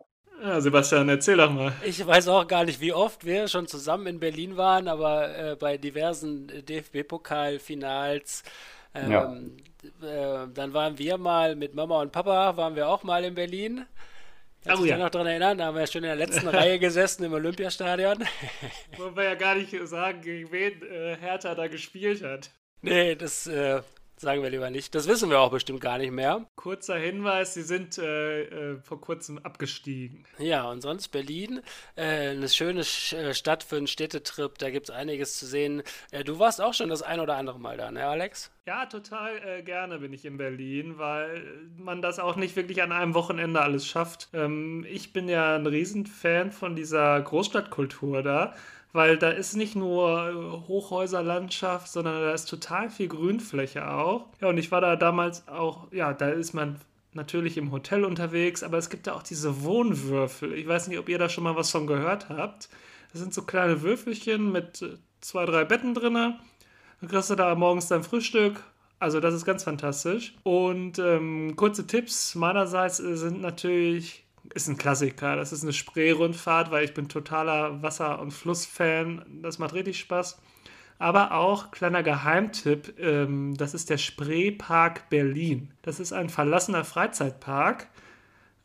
Ja, Sebastian, erzähl doch mal. Ich weiß auch gar nicht, wie oft wir schon zusammen in Berlin waren, aber äh, bei diversen DFB-Pokalfinals. Ähm, ja. äh, dann waren wir mal mit Mama und Papa, waren wir auch mal in Berlin. Kannst dich ja. noch daran erinnern? Da haben wir schon in der letzten Reihe *laughs* gesessen im Olympiastadion. Wollen wir ja gar nicht sagen, gegen wen äh, Hertha da gespielt hat. Nee, das äh, Sagen wir lieber nicht. Das wissen wir auch bestimmt gar nicht mehr. Kurzer Hinweis, sie sind äh, äh, vor kurzem abgestiegen. Ja, und sonst Berlin, äh, eine schöne äh, Stadt für einen Städtetrip, da gibt es einiges zu sehen. Äh, du warst auch schon das ein oder andere Mal da, ne Alex? Ja, total äh, gerne bin ich in Berlin, weil man das auch nicht wirklich an einem Wochenende alles schafft. Ähm, ich bin ja ein Riesenfan von dieser Großstadtkultur da weil da ist nicht nur äh, Hochhäuserlandschaft, sondern da ist total viel Grünfläche auch. Ja, und ich war da damals auch, ja, da ist man natürlich im Hotel unterwegs, aber es gibt da auch diese Wohnwürfel. Ich weiß nicht, ob ihr da schon mal was von gehört habt. Das sind so kleine Würfelchen mit äh, zwei, drei Betten drin. Dann kriegst du da morgens dein Frühstück. Also das ist ganz fantastisch. Und ähm, kurze Tipps meinerseits äh, sind natürlich ist ein Klassiker. Das ist eine Spree-Rundfahrt, weil ich bin totaler Wasser- und Flussfan. Das macht richtig Spaß. Aber auch kleiner Geheimtipp, ähm, das ist der Spreepark Berlin. Das ist ein verlassener Freizeitpark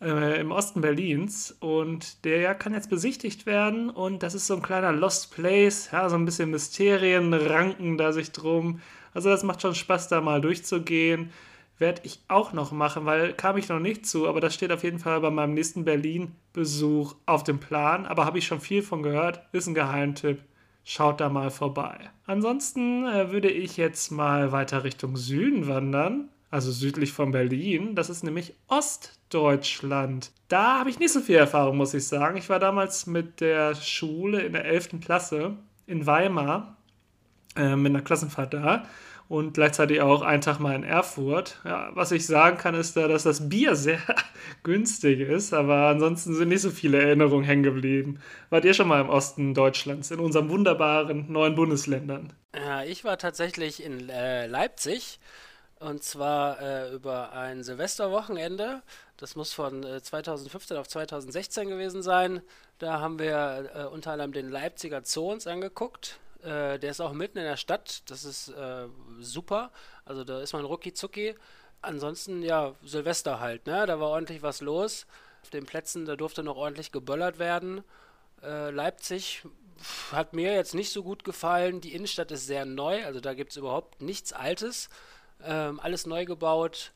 äh, im Osten Berlins und der kann jetzt besichtigt werden und das ist so ein kleiner Lost Place, ja, so ein bisschen Mysterien ranken da sich drum. Also das macht schon Spaß, da mal durchzugehen werde ich auch noch machen, weil kam ich noch nicht zu, aber das steht auf jeden Fall bei meinem nächsten Berlin-Besuch auf dem Plan. Aber habe ich schon viel von gehört, ist ein Geheimtipp. Schaut da mal vorbei. Ansonsten äh, würde ich jetzt mal weiter Richtung Süden wandern, also südlich von Berlin. Das ist nämlich Ostdeutschland. Da habe ich nicht so viel Erfahrung, muss ich sagen. Ich war damals mit der Schule in der 11. Klasse in Weimar äh, mit einer Klassenfahrt da und gleichzeitig auch einen Tag mal in Erfurt. Ja, was ich sagen kann, ist da, dass das Bier sehr *laughs* günstig ist, aber ansonsten sind nicht so viele Erinnerungen hängen geblieben. Wart ihr schon mal im Osten Deutschlands, in unseren wunderbaren neuen Bundesländern? Ja, ich war tatsächlich in äh, Leipzig und zwar äh, über ein Silvesterwochenende. Das muss von äh, 2015 auf 2016 gewesen sein. Da haben wir äh, unter anderem den Leipziger Zoo uns angeguckt äh, der ist auch mitten in der Stadt. Das ist äh, super. Also da ist man rucki zucki. Ansonsten, ja, Silvester halt, ne? Da war ordentlich was los. Auf den Plätzen, da durfte noch ordentlich geböllert werden. Äh, Leipzig hat mir jetzt nicht so gut gefallen. Die Innenstadt ist sehr neu, also da gibt es überhaupt nichts Altes. Ähm, alles neu gebaut.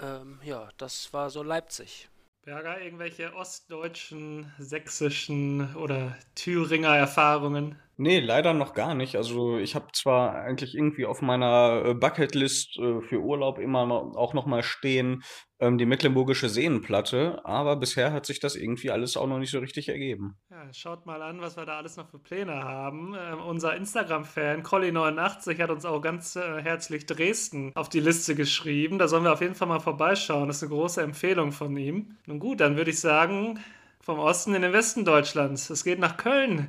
Ähm, ja, das war so Leipzig. Berger, irgendwelche ostdeutschen, sächsischen oder Thüringer Erfahrungen? Nee, leider noch gar nicht. Also ich habe zwar eigentlich irgendwie auf meiner äh, Bucketlist äh, für Urlaub immer auch noch mal stehen ähm, die Mecklenburgische Seenplatte, aber bisher hat sich das irgendwie alles auch noch nicht so richtig ergeben. Ja, schaut mal an, was wir da alles noch für Pläne haben. Ähm, unser Instagram-Fan Colli89 hat uns auch ganz äh, herzlich Dresden auf die Liste geschrieben. Da sollen wir auf jeden Fall mal vorbeischauen. Das ist eine große Empfehlung von ihm. Nun gut, dann würde ich sagen, vom Osten in den Westen Deutschlands. Es geht nach Köln.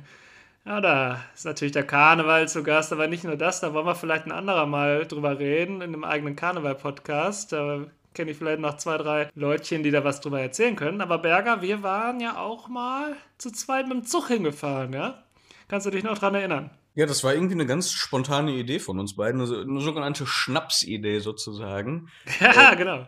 Ja, da ist natürlich der Karneval zu Gast, aber nicht nur das, da wollen wir vielleicht ein anderer Mal drüber reden, in einem eigenen Karneval-Podcast. Da kenne ich vielleicht noch zwei, drei Leutchen, die da was drüber erzählen können. Aber Berger, wir waren ja auch mal zu zweit mit dem Zug hingefahren, ja? Kannst du dich noch dran erinnern? Ja, das war irgendwie eine ganz spontane Idee von uns beiden, eine, eine sogenannte Schnapsidee sozusagen. *laughs* Ja, genau.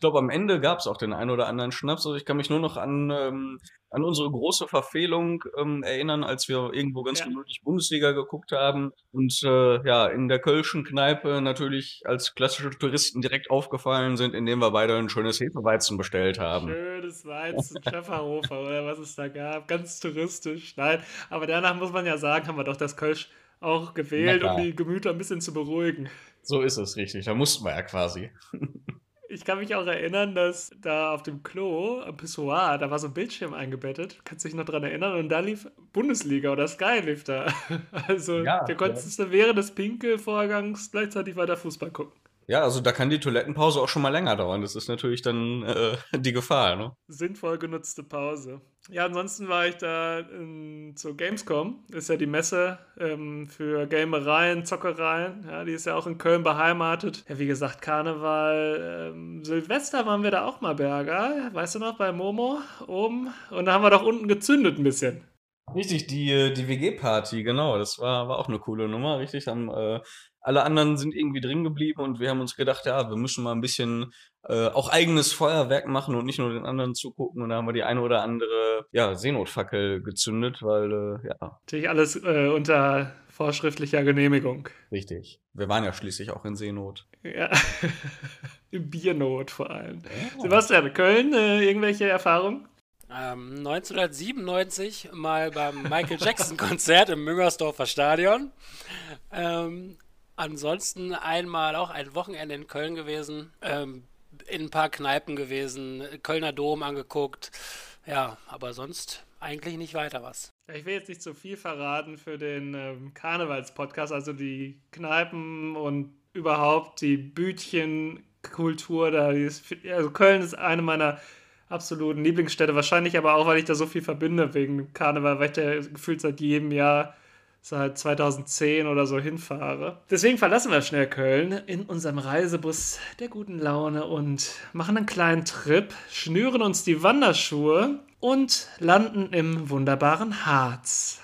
Ich glaube, am Ende gab es auch den einen oder anderen Schnaps. Also ich kann mich nur noch an, ähm, an unsere große Verfehlung ähm, erinnern, als wir irgendwo ganz Ja. gemütlich Bundesliga geguckt haben und äh, ja, in der Kölschen Kneipe natürlich als klassische Touristen direkt aufgefallen sind, indem wir beide ein schönes Hefeweizen bestellt haben. Schönes Weizen, Pfefferhofer oder was es da gab. Ganz touristisch. Nein, aber danach muss man ja sagen, haben wir doch das Kölsch auch gewählt, um die Gemüter ein bisschen zu beruhigen. So ist es richtig. Da mussten wir ja quasi. *laughs* Ich kann mich auch erinnern, dass da auf dem Klo, am Pissoir, da war so ein Bildschirm eingebettet. Kannst du dich noch dran erinnern? Und da lief Bundesliga oder Sky lief da. *laughs* Also, Ja, du konntest dann während des Pinkelvorgangs gleichzeitig weiter Fußball gucken. Ja, also da kann die Toilettenpause auch schon mal länger dauern. Das ist natürlich dann äh, die Gefahr, ne? Sinnvoll genutzte Pause. Ja, ansonsten war ich da in, zur Gamescom. Ist ja die Messe ähm, für Gamereien, Zockereien. Ja, die ist ja auch in Köln beheimatet. Ja, wie gesagt, Karneval, ähm, Silvester waren wir da auch mal, Berger. Weißt du noch, bei Momo oben? Und da haben wir doch unten gezündet ein bisschen. Richtig, die, äh, die WG-Party, genau. Das war, war auch eine coole Nummer, richtig. Haben, äh, alle anderen sind irgendwie drin geblieben und wir haben uns gedacht, ja, wir müssen mal ein bisschen äh, auch eigenes Feuerwerk machen und nicht nur den anderen zugucken. Und da haben wir die eine oder andere ja, Seenotfackel gezündet, weil, äh, ja, Natürlich alles äh, unter vorschriftlicher Genehmigung. richtig. Wir waren ja schließlich auch in Seenot. Ja. *laughs* Im Biernot vor allem. Sebastian, Köln, äh, irgendwelche Erfahrungen? Ähm, 1997 mal beim Michael Jackson Konzert im Müngersdorfer Stadion. Ähm, ansonsten einmal auch ein Wochenende in Köln gewesen, ähm, in ein paar Kneipen gewesen, Kölner Dom angeguckt. Ja, aber sonst eigentlich nicht weiter was. Ich will jetzt nicht zu viel verraten für den ähm, Karnevalspodcast, also die Kneipen und überhaupt die Bütchenkultur da. Ist, also Köln ist eine meiner absoluten Lieblingsstädte, wahrscheinlich aber auch, weil ich da so viel verbinde wegen Karneval, weil ich da gefühlt seit jedem Jahr seit 2010 oder so hinfahre. Deswegen verlassen wir schnell Köln in unserem Reisebus der guten Laune und machen einen kleinen Trip, schnüren uns die Wanderschuhe und landen im wunderbaren Harz.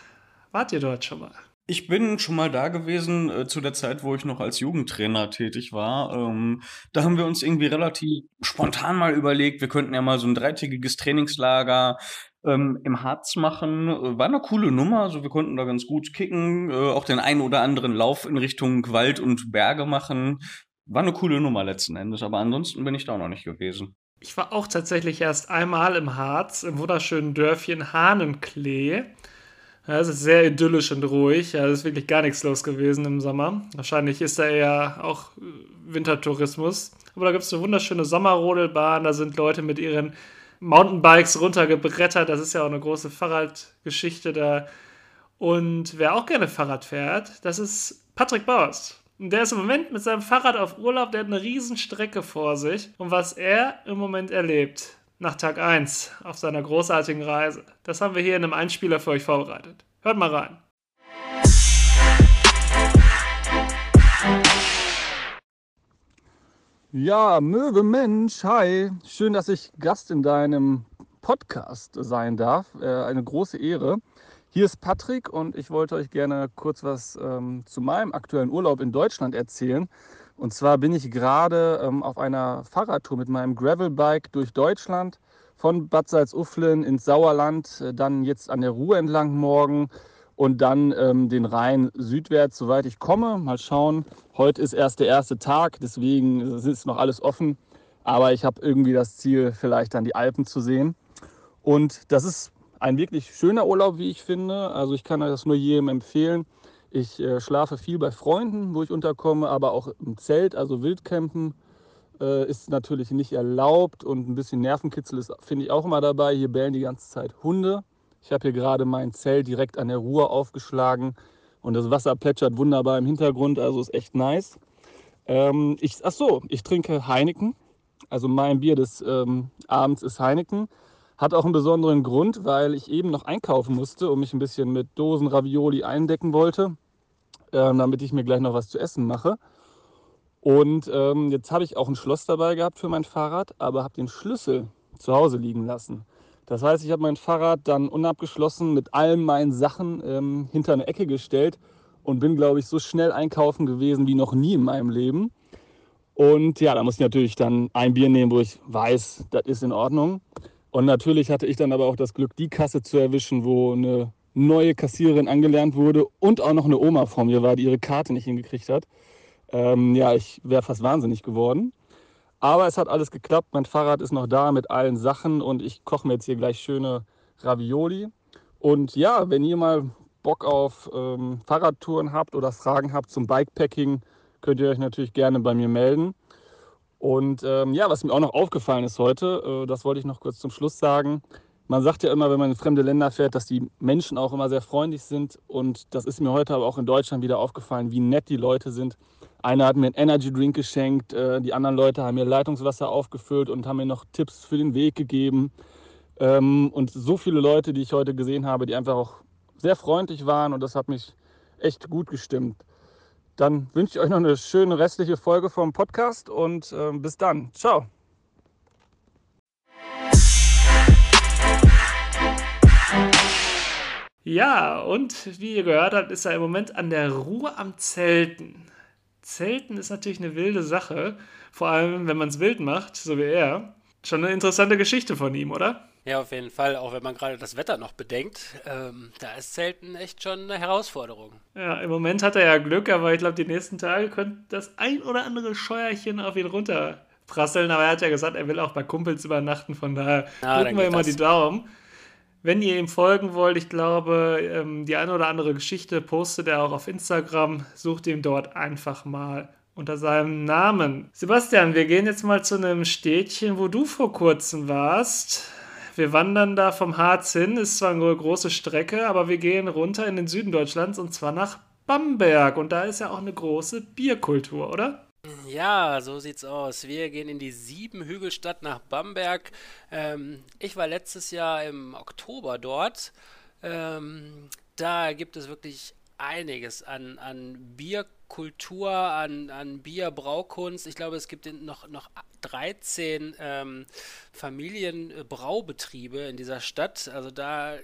Wart ihr dort schon mal? Ich bin schon mal da gewesen, äh, zu der Zeit, wo ich noch als Jugendtrainer tätig war. Ähm, da haben wir uns irgendwie relativ spontan mal überlegt, wir könnten ja mal so ein dreitägiges Trainingslager ähm, im Harz machen. Äh, War eine coole Nummer, also wir konnten da ganz gut kicken, äh, auch den einen oder anderen Lauf in Richtung Wald und Berge machen. War eine coole Nummer letzten Endes, aber ansonsten bin ich da auch noch nicht gewesen. Ich war auch tatsächlich erst einmal im Harz, im wunderschönen Dörfchen Hahnenklee. Ja, ist sehr idyllisch und ruhig. Ja, ist wirklich gar nichts los gewesen im Sommer. Wahrscheinlich ist da eher auch äh, Wintertourismus. Aber da gibt es eine wunderschöne Sommerrodelbahn. Da sind Leute mit ihren Mountainbikes runtergebrettert. Das ist ja auch eine große Fahrradgeschichte da. Und wer auch gerne Fahrrad fährt, das ist Patrick Bauers. Und Der ist im Moment mit seinem Fahrrad auf Urlaub, der hat eine riesen Strecke vor sich. Und was er im Moment erlebt, nach Tag 1 auf seiner großartigen Reise, das haben wir hier in einem Einspieler für euch vorbereitet. Hört mal rein. Ja, Möwe Mensch, hi. Schön, dass ich Gast in deinem Podcast sein darf. Äh, eine große Ehre. Hier ist Patrick und ich wollte euch gerne kurz was ähm, zu meinem aktuellen Urlaub in Deutschland erzählen. Und zwar bin ich gerade ähm, auf einer Fahrradtour mit meinem Gravelbike durch Deutschland von Bad Salzuflen ins Sauerland, äh, dann jetzt an der Ruhr entlang morgen und dann ähm, den Rhein südwärts, soweit ich komme. Mal schauen. Heute ist erst der erste Tag, deswegen ist noch alles offen. Aber ich habe irgendwie das Ziel, vielleicht dann die Alpen zu sehen. Und das ist ein wirklich schöner Urlaub, wie ich finde. Also ich kann das nur jedem empfehlen. Ich äh, schlafe viel bei Freunden, wo ich unterkomme, aber auch im Zelt, also Wildcampen äh, ist natürlich nicht erlaubt und ein bisschen Nervenkitzel ist, finde ich, auch immer dabei. Hier bellen die ganze Zeit Hunde. Ich habe hier gerade mein Zelt direkt an der Ruhr aufgeschlagen und das Wasser plätschert wunderbar im Hintergrund, also ist echt nice. Ähm, ich, ach so, ich trinke Heineken. Also mein Bier des ähm, Abends ist Heineken. Hat auch einen besonderen Grund, weil ich eben noch einkaufen musste und mich ein bisschen mit Dosen Ravioli eindecken wollte, ähm, damit ich mir gleich noch was zu essen mache. Und ähm, jetzt habe ich auch ein Schloss dabei gehabt für mein Fahrrad, aber habe den Schlüssel zu Hause liegen lassen. Das heißt, ich habe mein Fahrrad dann unabgeschlossen mit allen meinen Sachen ähm, hinter eine Ecke gestellt und bin, glaube ich, so schnell einkaufen gewesen wie noch nie in meinem Leben. Und ja, da muss ich natürlich dann ein Bier nehmen, wo ich weiß, das ist in Ordnung. Und natürlich hatte ich dann aber auch das Glück, die Kasse zu erwischen, wo eine neue Kassiererin angelernt wurde und auch noch eine Oma vor mir war, die ihre Karte nicht hingekriegt hat. Ähm, ja, ich wäre fast wahnsinnig geworden. Aber es hat alles geklappt. Mein Fahrrad ist noch da mit allen Sachen und ich koche mir jetzt hier gleich schöne Ravioli. Und ja, wenn ihr mal Bock auf ähm, Fahrradtouren habt oder Fragen habt zum Bikepacking, könnt ihr euch natürlich gerne bei mir melden. Und ähm, ja, was mir auch noch aufgefallen ist heute, äh, das wollte ich noch kurz zum Schluss sagen. Man sagt ja immer, wenn man in fremde Länder fährt, dass die Menschen auch immer sehr freundlich sind. Und das ist mir heute aber auch in Deutschland wieder aufgefallen, wie nett die Leute sind. Einer hat mir einen Energy Drink geschenkt, äh, die anderen Leute haben mir Leitungswasser aufgefüllt und haben mir noch Tipps für den Weg gegeben. Ähm, und so viele Leute, die ich heute gesehen habe, die einfach auch sehr freundlich waren und das hat mich echt gut gestimmt. Dann wünsche ich euch noch eine schöne restliche Folge vom Podcast und äh, bis dann. Ciao. Ja, und wie ihr gehört habt, ist er im Moment an der Ruhe am Zelten. Zelten ist natürlich eine wilde Sache, vor allem wenn man es wild macht, so wie er. Schon eine interessante Geschichte von ihm, oder? Ja, auf jeden Fall, auch wenn man gerade das Wetter noch bedenkt. Ähm, da ist Zelten echt schon eine Herausforderung. Ja, im Moment hat er ja Glück, aber ich glaube, die nächsten Tage könnte das ein oder andere Scheuerchen auf ihn runterprasseln. Aber er hat ja gesagt, er will auch bei Kumpels übernachten, von daher Ja, drücken wir immer das. die Daumen. Wenn ihr ihm folgen wollt, ich glaube, ähm, die eine oder andere Geschichte postet er auch auf Instagram. Sucht ihn dort einfach mal unter seinem Namen. Sebastian, wir gehen jetzt mal zu einem Städtchen, wo du vor kurzem warst. Wir wandern da vom Harz hin, ist zwar eine große Strecke, aber wir gehen runter in den Süden Deutschlands und zwar nach Bamberg. Und da ist ja auch eine große Bierkultur, oder? Ja, so sieht's aus. Wir gehen in die Siebenhügelstadt nach Bamberg. Ähm, ich war letztes Jahr im Oktober dort. Ähm, da gibt es wirklich einiges an, an Bierkultur, an, an Bierbraukunst. Ich glaube, es gibt noch, noch 13 ähm, Familienbraubetriebe in dieser Stadt. Also da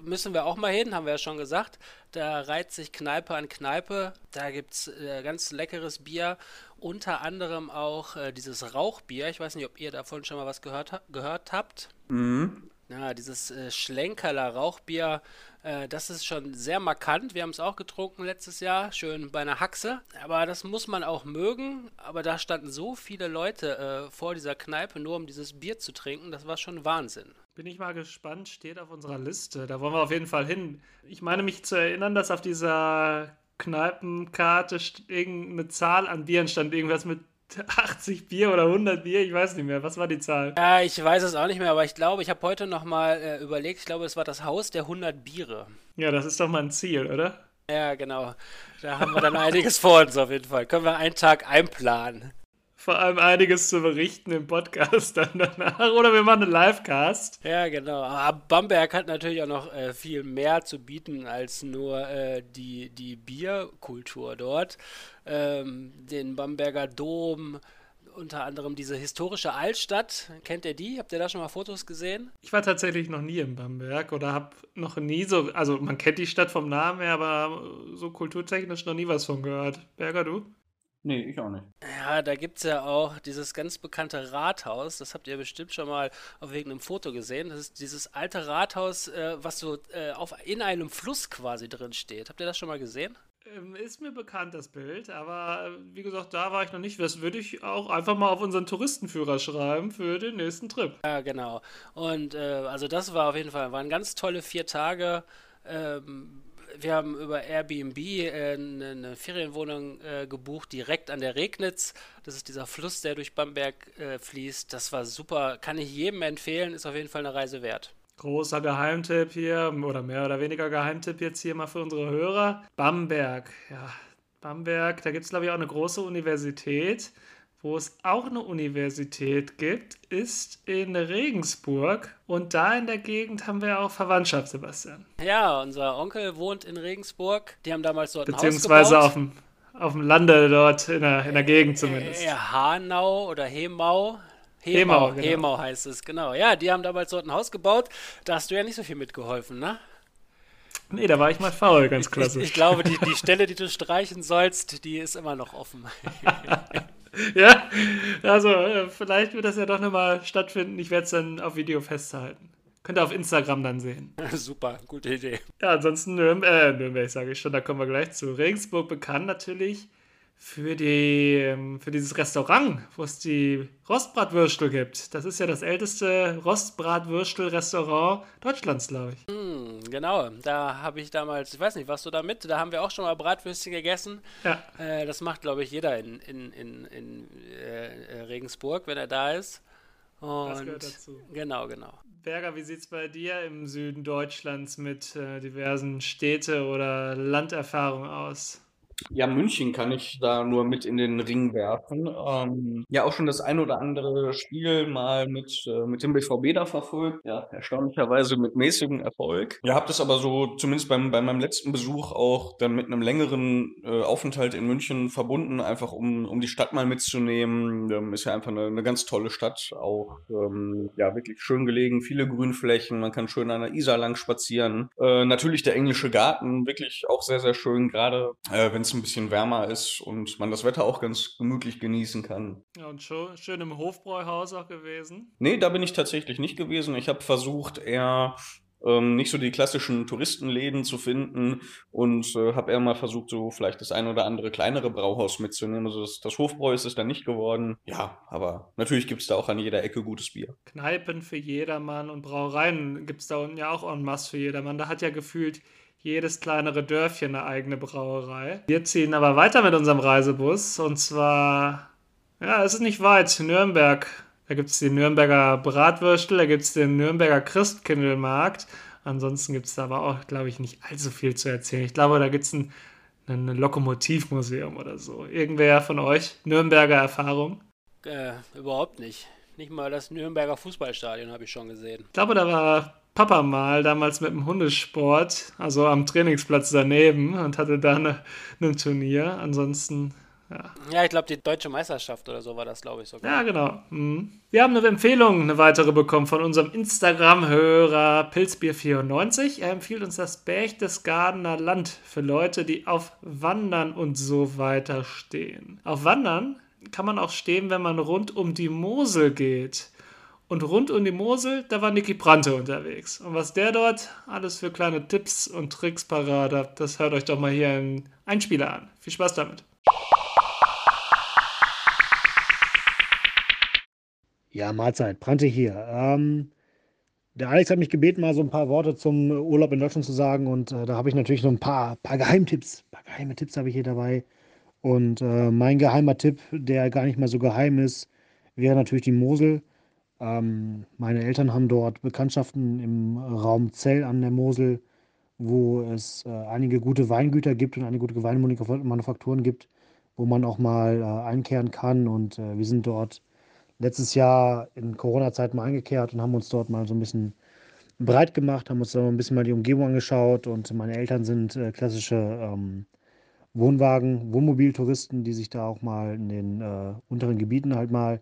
müssen wir auch mal hin, haben wir ja schon gesagt. Da reiht sich Kneipe an Kneipe. Da gibt es äh, ganz leckeres Bier. Unter anderem auch äh, dieses Rauchbier. Ich weiß nicht, ob ihr davon schon mal was gehört, ha gehört habt. Mhm. Ja, dieses äh, Schlenkerler Rauchbier, äh, das ist schon sehr markant. Wir haben es auch getrunken letztes Jahr, schön bei einer Haxe. Aber das muss man auch mögen. Aber da standen so viele Leute äh, vor dieser Kneipe, nur um dieses Bier zu trinken. Das war schon Wahnsinn. Bin ich mal gespannt, steht auf unserer Liste. Da wollen wir auf jeden Fall hin. Ich meine mich zu erinnern, dass auf dieser Kneipenkarte irgendeine Zahl an Bieren stand. Irgendwas mit *laughs* 80 Bier oder 100 Bier. Ich weiß nicht mehr. Was war die Zahl? Ja, ich weiß es auch nicht mehr, aber ich glaube, ich habe heute nochmal äh, überlegt. Ich glaube, es war das Haus der 100 Biere. Ja, das ist doch mal ein Ziel, oder? Ja, genau. Da haben wir dann einiges vor uns auf jeden Fall. Können wir einen Tag einplanen. Vor allem einiges zu berichten im Podcast *laughs* dann danach. Oder wir machen einen Livecast. Ja, genau. Aber Bamberg hat natürlich auch noch äh, viel mehr zu bieten als nur äh, die, die Bierkultur dort. Ähm, den Bamberger Dom, unter anderem diese historische Altstadt. Kennt ihr die? Habt ihr da schon mal Fotos gesehen? Ich war tatsächlich noch nie in Bamberg oder habe noch nie so, also man kennt die Stadt vom Namen her, aber so kulturtechnisch noch nie was von gehört. Berger, du? Nee, ich auch nicht. Ja, da gibt es ja auch dieses ganz bekannte Rathaus. Das habt ihr bestimmt schon mal auf irgendeinem Foto gesehen. Das ist dieses alte Rathaus, äh, was so äh, auf, in einem Fluss quasi drin steht. Habt ihr das schon mal gesehen? Ähm, Ist mir bekannt, das Bild, aber äh, wie gesagt, da war ich noch nicht. Das würde ich auch einfach mal auf unseren Touristenführer schreiben für den nächsten Trip. Ja, genau. Und äh, also das war auf jeden Fall, waren ganz tolle vier Tage. Ähm, wir haben über Airbnb äh, eine, eine Ferienwohnung äh, gebucht, direkt an der Regnitz. Das ist dieser Fluss, der durch Bamberg äh, fließt. Das war super. Kann ich jedem empfehlen, ist auf jeden Fall eine Reise wert. Großer Geheimtipp hier, oder mehr oder weniger Geheimtipp jetzt hier mal für unsere Hörer. Bamberg, ja, Bamberg, da gibt es glaube ich auch eine große Universität. Wo es auch eine Universität gibt, ist in Regensburg. Und da in der Gegend haben wir auch Verwandtschaft, Sebastian. Ja, unser Onkel wohnt in Regensburg. Die haben damals dort ein Haus Beziehungsweise gebaut. auf dem, auf dem Lande dort, in der, in der Gegend zumindest. Äh, Hanau oder Hemau. Hemau, Hemau, genau. Hemau heißt es, genau. Ja, die haben damals dort ein Haus gebaut. Da hast du ja nicht so viel mitgeholfen, ne? Nee, da war ich mal faul, ganz Ich, klassisch. ich glaube, die, die Stelle, die du streichen sollst, die ist immer noch offen. *laughs* *laughs* ja, also äh, vielleicht wird das ja doch nochmal stattfinden. Ich werde es dann auf Video festhalten. Könnt ihr auf Instagram dann sehen. *laughs* Super, gute Idee. Ja, ansonsten Nürnberg, äh, Nürnberg sage ich schon, da kommen wir gleich zu. Regensburg bekannt natürlich für, die, ähm, für dieses Restaurant, wo es die Rostbratwürstel gibt. Das ist ja das älteste Rostbratwürstel-Restaurant Deutschlands, glaube ich. Hm, genau, da habe ich damals, ich weiß nicht, warst du da mit? Da haben wir auch schon mal Bratwürstchen gegessen. Ja. Äh, das macht, glaube ich, jeder in, in, in, in äh, Regensburg, wenn er da ist. Und Das gehört dazu. Genau, genau. Berger, wie sieht es bei dir im Süden Deutschlands mit äh, diversen Städte- oder Landerfahrungen aus? Ja, München kann ich da nur mit in den Ring werfen. Ähm, ja, auch schon das ein oder andere Spiel mal mit, äh, mit dem BVB da verfolgt. Ja, erstaunlicherweise mit mäßigem Erfolg. Ja, habt es aber so, zumindest beim, bei meinem letzten Besuch auch dann mit einem längeren äh, Aufenthalt in München verbunden, einfach um, um die Stadt mal mitzunehmen. Ähm, ist ja einfach eine, eine ganz tolle Stadt. Auch, ähm, ja, wirklich schön gelegen, viele Grünflächen. Man kann schön an der Isar lang spazieren. Äh, natürlich der englische Garten, wirklich auch sehr, sehr schön, gerade äh, wenn es ein bisschen wärmer ist und man das Wetter auch ganz gemütlich genießen kann. Ja, und schon, schön im Hofbräuhaus auch gewesen. Nee, da bin ich tatsächlich nicht gewesen. Ich habe versucht, eher ähm, nicht so die klassischen Touristenläden zu finden und äh, habe eher mal versucht, so vielleicht das ein oder andere kleinere Brauhaus mitzunehmen. Also das, das Hofbräu ist es dann nicht geworden. Ja, aber natürlich gibt es da auch an jeder Ecke gutes Bier. Kneipen für jedermann und Brauereien gibt es da unten ja auch en masse für jedermann. Da hat ja gefühlt jedes kleinere Dörfchen eine eigene Brauerei. Wir ziehen aber weiter mit unserem Reisebus und zwar, ja, es ist nicht weit, Nürnberg. Da gibt es die Nürnberger Bratwürstel, da gibt es den Nürnberger Christkindlmarkt. Ansonsten gibt es da aber auch, glaube ich, nicht allzu viel zu erzählen. Ich glaube, da gibt es ein, ein Lokomotivmuseum oder so. Irgendwer von euch? Nürnberger Erfahrung? Äh, überhaupt nicht. Nicht mal das Nürnberger Fußballstadion habe ich schon gesehen. Ich glaube, da war Papa mal damals mit dem Hundesport, also am Trainingsplatz daneben und hatte da eine, ein Turnier. Ansonsten, ja. Ja, ich glaube, die deutsche Meisterschaft oder so war das, glaube ich, sogar. Ja, genau. Mhm. Wir haben eine Empfehlung, eine weitere bekommen von unserem Instagram-Hörer Pilzbier94. Er empfiehlt uns das Berchtesgadener Land für Leute, die auf Wandern und so weiter stehen. Auf Wandern kann man auch stehen, wenn man rund um die Mosel geht. Und rund um die Mosel, da war Niki Brante unterwegs. Und was der dort alles für kleine Tipps und Tricks parat hat, das hört euch doch mal hier im Einspieler an. Viel Spaß damit. Ja, Mahlzeit, Brante hier. Ähm, der Alex hat mich gebeten, mal so ein paar Worte zum Urlaub in Deutschland zu sagen und äh, da habe ich natürlich noch ein paar, paar Geheimtipps. Ein paar geheime Tipps habe ich hier dabei. Und äh, mein geheimer Tipp, der gar nicht mal so geheim ist, wäre natürlich die Mosel. Ähm, meine Eltern haben dort Bekanntschaften im Raum Zell an der Mosel, wo es äh, einige gute Weingüter gibt und einige gute Weinmanufakturen gibt, wo man auch mal äh, einkehren kann. Und äh, wir sind dort letztes Jahr in Corona-Zeit mal eingekehrt und haben uns dort mal so ein bisschen breit gemacht, haben uns da ein bisschen mal die Umgebung angeschaut. Und meine Eltern sind äh, klassische ähm, Wohnwagen, Wohnmobiltouristen, die sich da auch mal in den äh, unteren Gebieten halt mal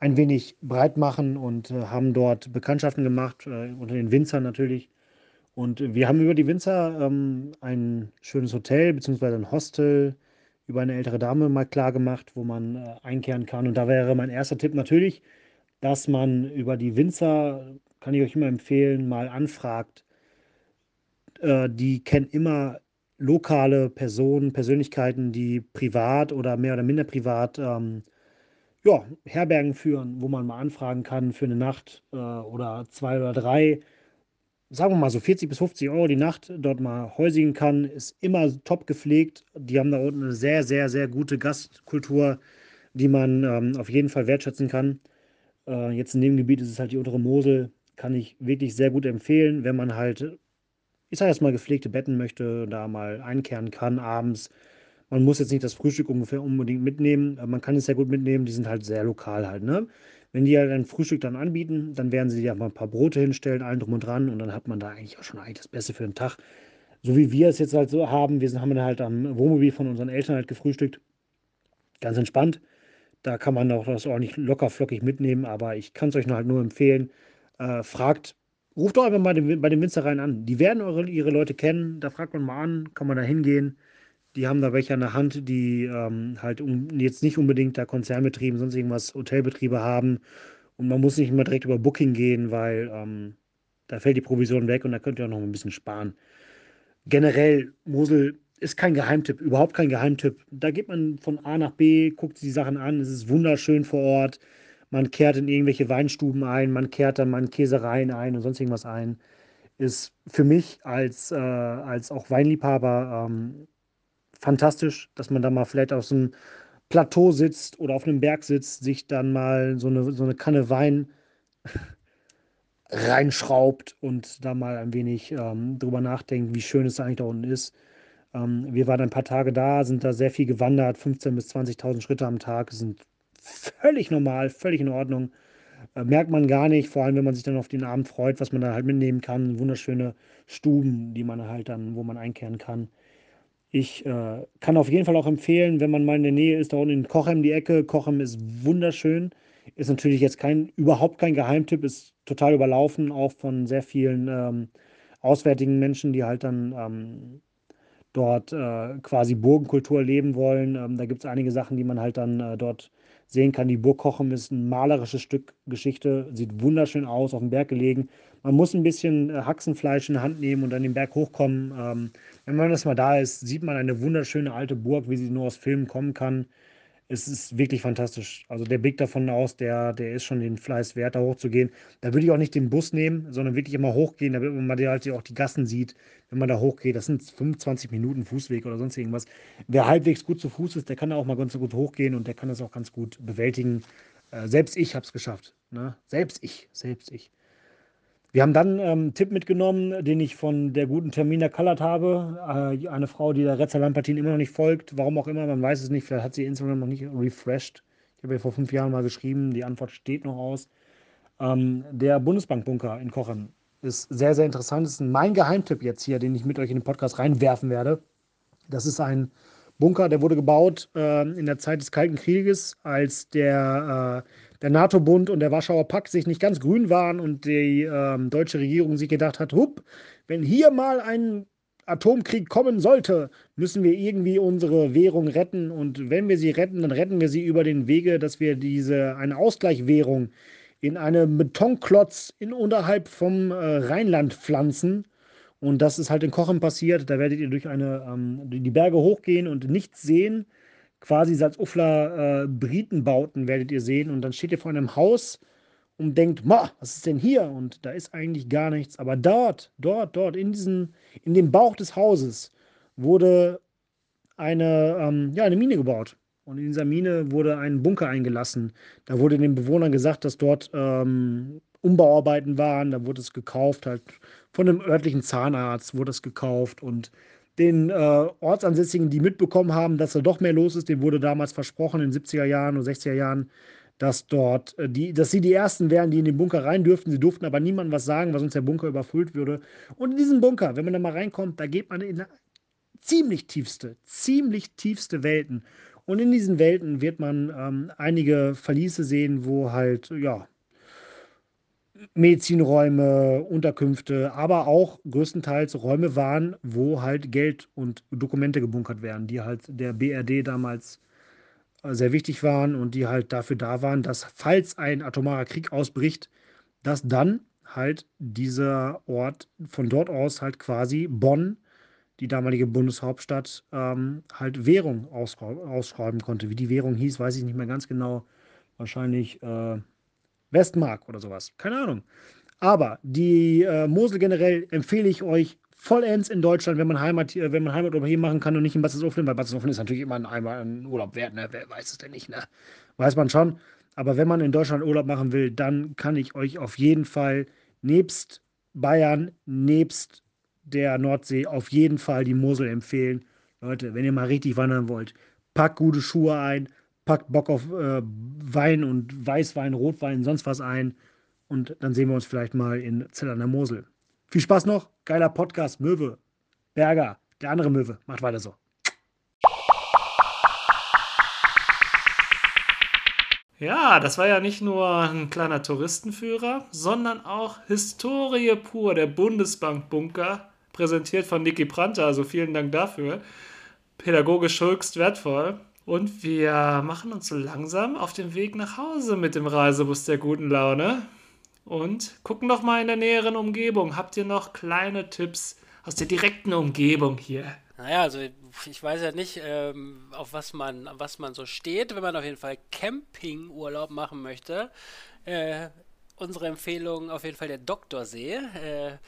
ein wenig breit machen und äh, haben dort Bekanntschaften gemacht, äh, unter den Winzern natürlich. Und wir haben über die Winzer ähm, ein schönes Hotel bzw. ein Hostel über eine ältere Dame mal klar gemacht, wo man äh, einkehren kann. Und da wäre mein erster Tipp natürlich, dass man über die Winzer, kann ich euch immer empfehlen, mal anfragt. Äh, die kennen immer lokale Personen, Persönlichkeiten, die privat oder mehr oder minder privat ähm, ja, Herbergen führen, wo man mal anfragen kann für eine Nacht äh, oder zwei oder drei. Sagen wir mal so 40 bis 50 Euro die Nacht dort mal häusigen kann, ist immer top gepflegt. Die haben da unten eine sehr, sehr, sehr gute Gastkultur, die man ähm, auf jeden Fall wertschätzen kann. Äh, jetzt in dem Gebiet ist es halt die untere Mosel, kann ich wirklich sehr gut empfehlen, wenn man halt, ich sage jetzt mal, gepflegte Betten möchte, da mal einkehren kann abends. Man muss jetzt nicht das Frühstück ungefähr unbedingt mitnehmen, man kann es sehr gut mitnehmen, die sind halt sehr lokal halt, ne? Wenn die halt ein Frühstück dann anbieten, dann werden sie dir mal ein paar Brote hinstellen, allen drum und dran und dann hat man da eigentlich auch schon eigentlich das Beste für den Tag. So wie wir es jetzt halt so haben, wir haben dann halt am Wohnmobil von unseren Eltern halt gefrühstückt. Ganz entspannt. Da kann man auch das ordentlich locker flockig mitnehmen, aber ich kann es euch nur halt nur empfehlen. Äh, fragt, ruft doch einfach mal den, bei den Winzereien an. Die werden eure, ihre Leute kennen. Da fragt man mal an, kann man da hingehen. Die haben da welche an der Hand, die ähm, halt um, jetzt nicht unbedingt da Konzernbetriebe, sonst irgendwas Hotelbetriebe haben. Und man muss nicht immer direkt über Booking gehen, weil ähm, da fällt die Provision weg und da könnt ihr auch noch ein bisschen sparen. Generell, Mosel ist kein Geheimtipp, überhaupt kein Geheimtipp. Da geht man von A nach B, guckt die Sachen an, es ist wunderschön vor Ort. Man kehrt in irgendwelche Weinstuben ein, man kehrt dann mal in Käsereien ein und sonst irgendwas ein. Ist für mich als, äh, als auch Weinliebhaber ähm, fantastisch, dass man da mal vielleicht auf so einem Plateau sitzt oder auf einem Berg sitzt, sich dann mal so eine, so eine Kanne Wein *laughs* reinschraubt und da mal ein wenig ähm, drüber nachdenkt, wie schön es eigentlich da unten ist. Ähm, wir waren ein paar Tage da, sind da sehr viel gewandert, 15.000 bis 20.000 Schritte am Tag, sind völlig normal, völlig in Ordnung. Äh, merkt man gar nicht, vor allem wenn man sich dann auf den Abend freut, was man da halt mitnehmen kann. Wunderschöne Stuben, die man halt dann, wo man einkehren kann. Ich äh, kann auf jeden Fall auch empfehlen, wenn man mal in der Nähe ist, da unten in Kochem die Ecke. Kochem ist wunderschön. Ist natürlich jetzt kein, überhaupt kein Geheimtipp, ist total überlaufen, auch von sehr vielen ähm, auswärtigen Menschen, die halt dann ähm, dort äh, quasi Burgenkultur leben wollen. Ähm, da gibt es einige Sachen, die man halt dann äh, dort sehen kann. Die Burg Kochem ist ein malerisches Stück Geschichte, sieht wunderschön aus, auf dem Berg gelegen. Man muss ein bisschen äh, Haxenfleisch in die Hand nehmen und dann den Berg hochkommen. Ähm, wenn man das mal da ist, sieht man eine wunderschöne alte Burg, wie sie nur aus Filmen kommen kann es ist wirklich fantastisch. Also der Blick davon aus, der, der ist schon den Fleiß wert, da hochzugehen. Da würde ich auch nicht den Bus nehmen, sondern wirklich immer hochgehen, damit man halt auch die Gassen sieht, wenn man da hochgeht. Das sind 25 Minuten Fußweg oder sonst irgendwas. Wer halbwegs gut zu Fuß ist, der kann da auch mal ganz gut hochgehen und der kann das auch ganz gut bewältigen. Äh, selbst ich habe es geschafft. Ne? Selbst ich, selbst ich. Wir haben dann ähm, einen Tipp mitgenommen, den ich von der guten Termina Kallert habe. Äh, eine Frau, die der Retzer-Lampartin immer noch nicht folgt. Warum auch immer, man weiß es nicht. Vielleicht hat sie Instagram noch nicht refreshed. Ich habe ihr vor fünf Jahren mal geschrieben. Die Antwort steht noch aus. Ähm, der Bundesbankbunker in Kochen ist sehr, sehr interessant. Das ist mein Geheimtipp jetzt hier, den ich mit euch in den Podcast reinwerfen werde. Das ist ein Bunker, der wurde gebaut äh, in der Zeit des Kalten Krieges, als der äh, der NATO-Bund und der Warschauer Pakt sich nicht ganz grün waren und die ähm, deutsche Regierung sich gedacht hat, hup, wenn hier mal ein Atomkrieg kommen sollte, müssen wir irgendwie unsere Währung retten. Und wenn wir sie retten, dann retten wir sie über den Wege, dass wir diese eine Ausgleichswährung in einem Betonklotz in unterhalb vom äh, Rheinland pflanzen. Und das ist halt in Kochen passiert. Da werdet ihr durch eine, ähm, die Berge hochgehen und nichts sehen quasi Salzufler äh, Britenbauten werdet ihr sehen. Und dann steht ihr vor einem Haus und denkt, Ma, was ist denn hier? Und da ist eigentlich gar nichts. Aber dort, dort, dort, in, diesen, in dem Bauch des Hauses wurde eine, ähm, ja, eine Mine gebaut. Und in dieser Mine wurde ein Bunker eingelassen. Da wurde den Bewohnern gesagt, dass dort ähm, Umbauarbeiten waren. Da wurde es gekauft, halt von einem örtlichen Zahnarzt wurde es gekauft. Und den äh, Ortsansässigen, die mitbekommen haben, dass da doch mehr los ist, dem wurde damals versprochen in den 70er Jahren oder 60er Jahren, dass dort, äh, die, dass sie die Ersten wären, die in den Bunker rein dürften. Sie durften aber niemandem was sagen, weil sonst der Bunker überfüllt würde. Und in diesen Bunker, wenn man da mal reinkommt, da geht man in ziemlich tiefste, ziemlich tiefste Welten. Und in diesen Welten wird man ähm, einige Verliese sehen, wo halt, ja, Medizinräume, Unterkünfte, aber auch größtenteils Räume waren, wo halt Geld und Dokumente gebunkert werden, die halt der BRD damals äh, sehr wichtig waren und die halt dafür da waren, dass falls ein atomarer Krieg ausbricht, dass dann halt dieser Ort von dort aus halt quasi Bonn, die damalige Bundeshauptstadt, ähm, halt Währung ausschreiben konnte. Wie die Währung hieß, weiß ich nicht mehr ganz genau. Wahrscheinlich äh, Westmark oder sowas. Keine Ahnung. Aber die äh, Mosel generell empfehle ich euch vollends in Deutschland, wenn man Heimat, äh, wenn man Heimaturlaub hier machen kann und nicht in Bad weil Bad ist natürlich immer ein, einmal ein Urlaub wert, ne? Wer weiß es denn nicht, ne? Weiß man schon. Aber wenn man in Deutschland Urlaub machen will, dann kann ich euch auf jeden Fall nebst Bayern, nebst der Nordsee auf jeden Fall die Mosel empfehlen. Leute, wenn ihr mal richtig wandern wollt, packt gute Schuhe ein, packt Bock auf äh, Wein und Weißwein, Rotwein, sonst was ein. Und dann sehen wir uns vielleicht mal in Zell an der Mosel. Viel Spaß noch. Geiler Podcast. Möwe. Berger. Der andere Möwe. Macht weiter so. Ja, das war ja nicht nur ein kleiner Touristenführer, sondern auch Historie pur, der Bundesbankbunker, präsentiert von Niki Pranter. Also vielen Dank dafür. pädagogisch höchst wertvoll. Und wir machen uns so langsam auf den Weg nach Hause mit dem Reisebus der guten Laune und gucken noch mal in der näheren Umgebung. Habt ihr noch kleine Tipps aus der direkten Umgebung hier? Naja, also ich weiß ja nicht, ähm, auf was man, was man so steht, wenn man auf jeden Fall Campingurlaub machen möchte. Äh, unsere Empfehlung auf jeden Fall der Doktorsee. Äh,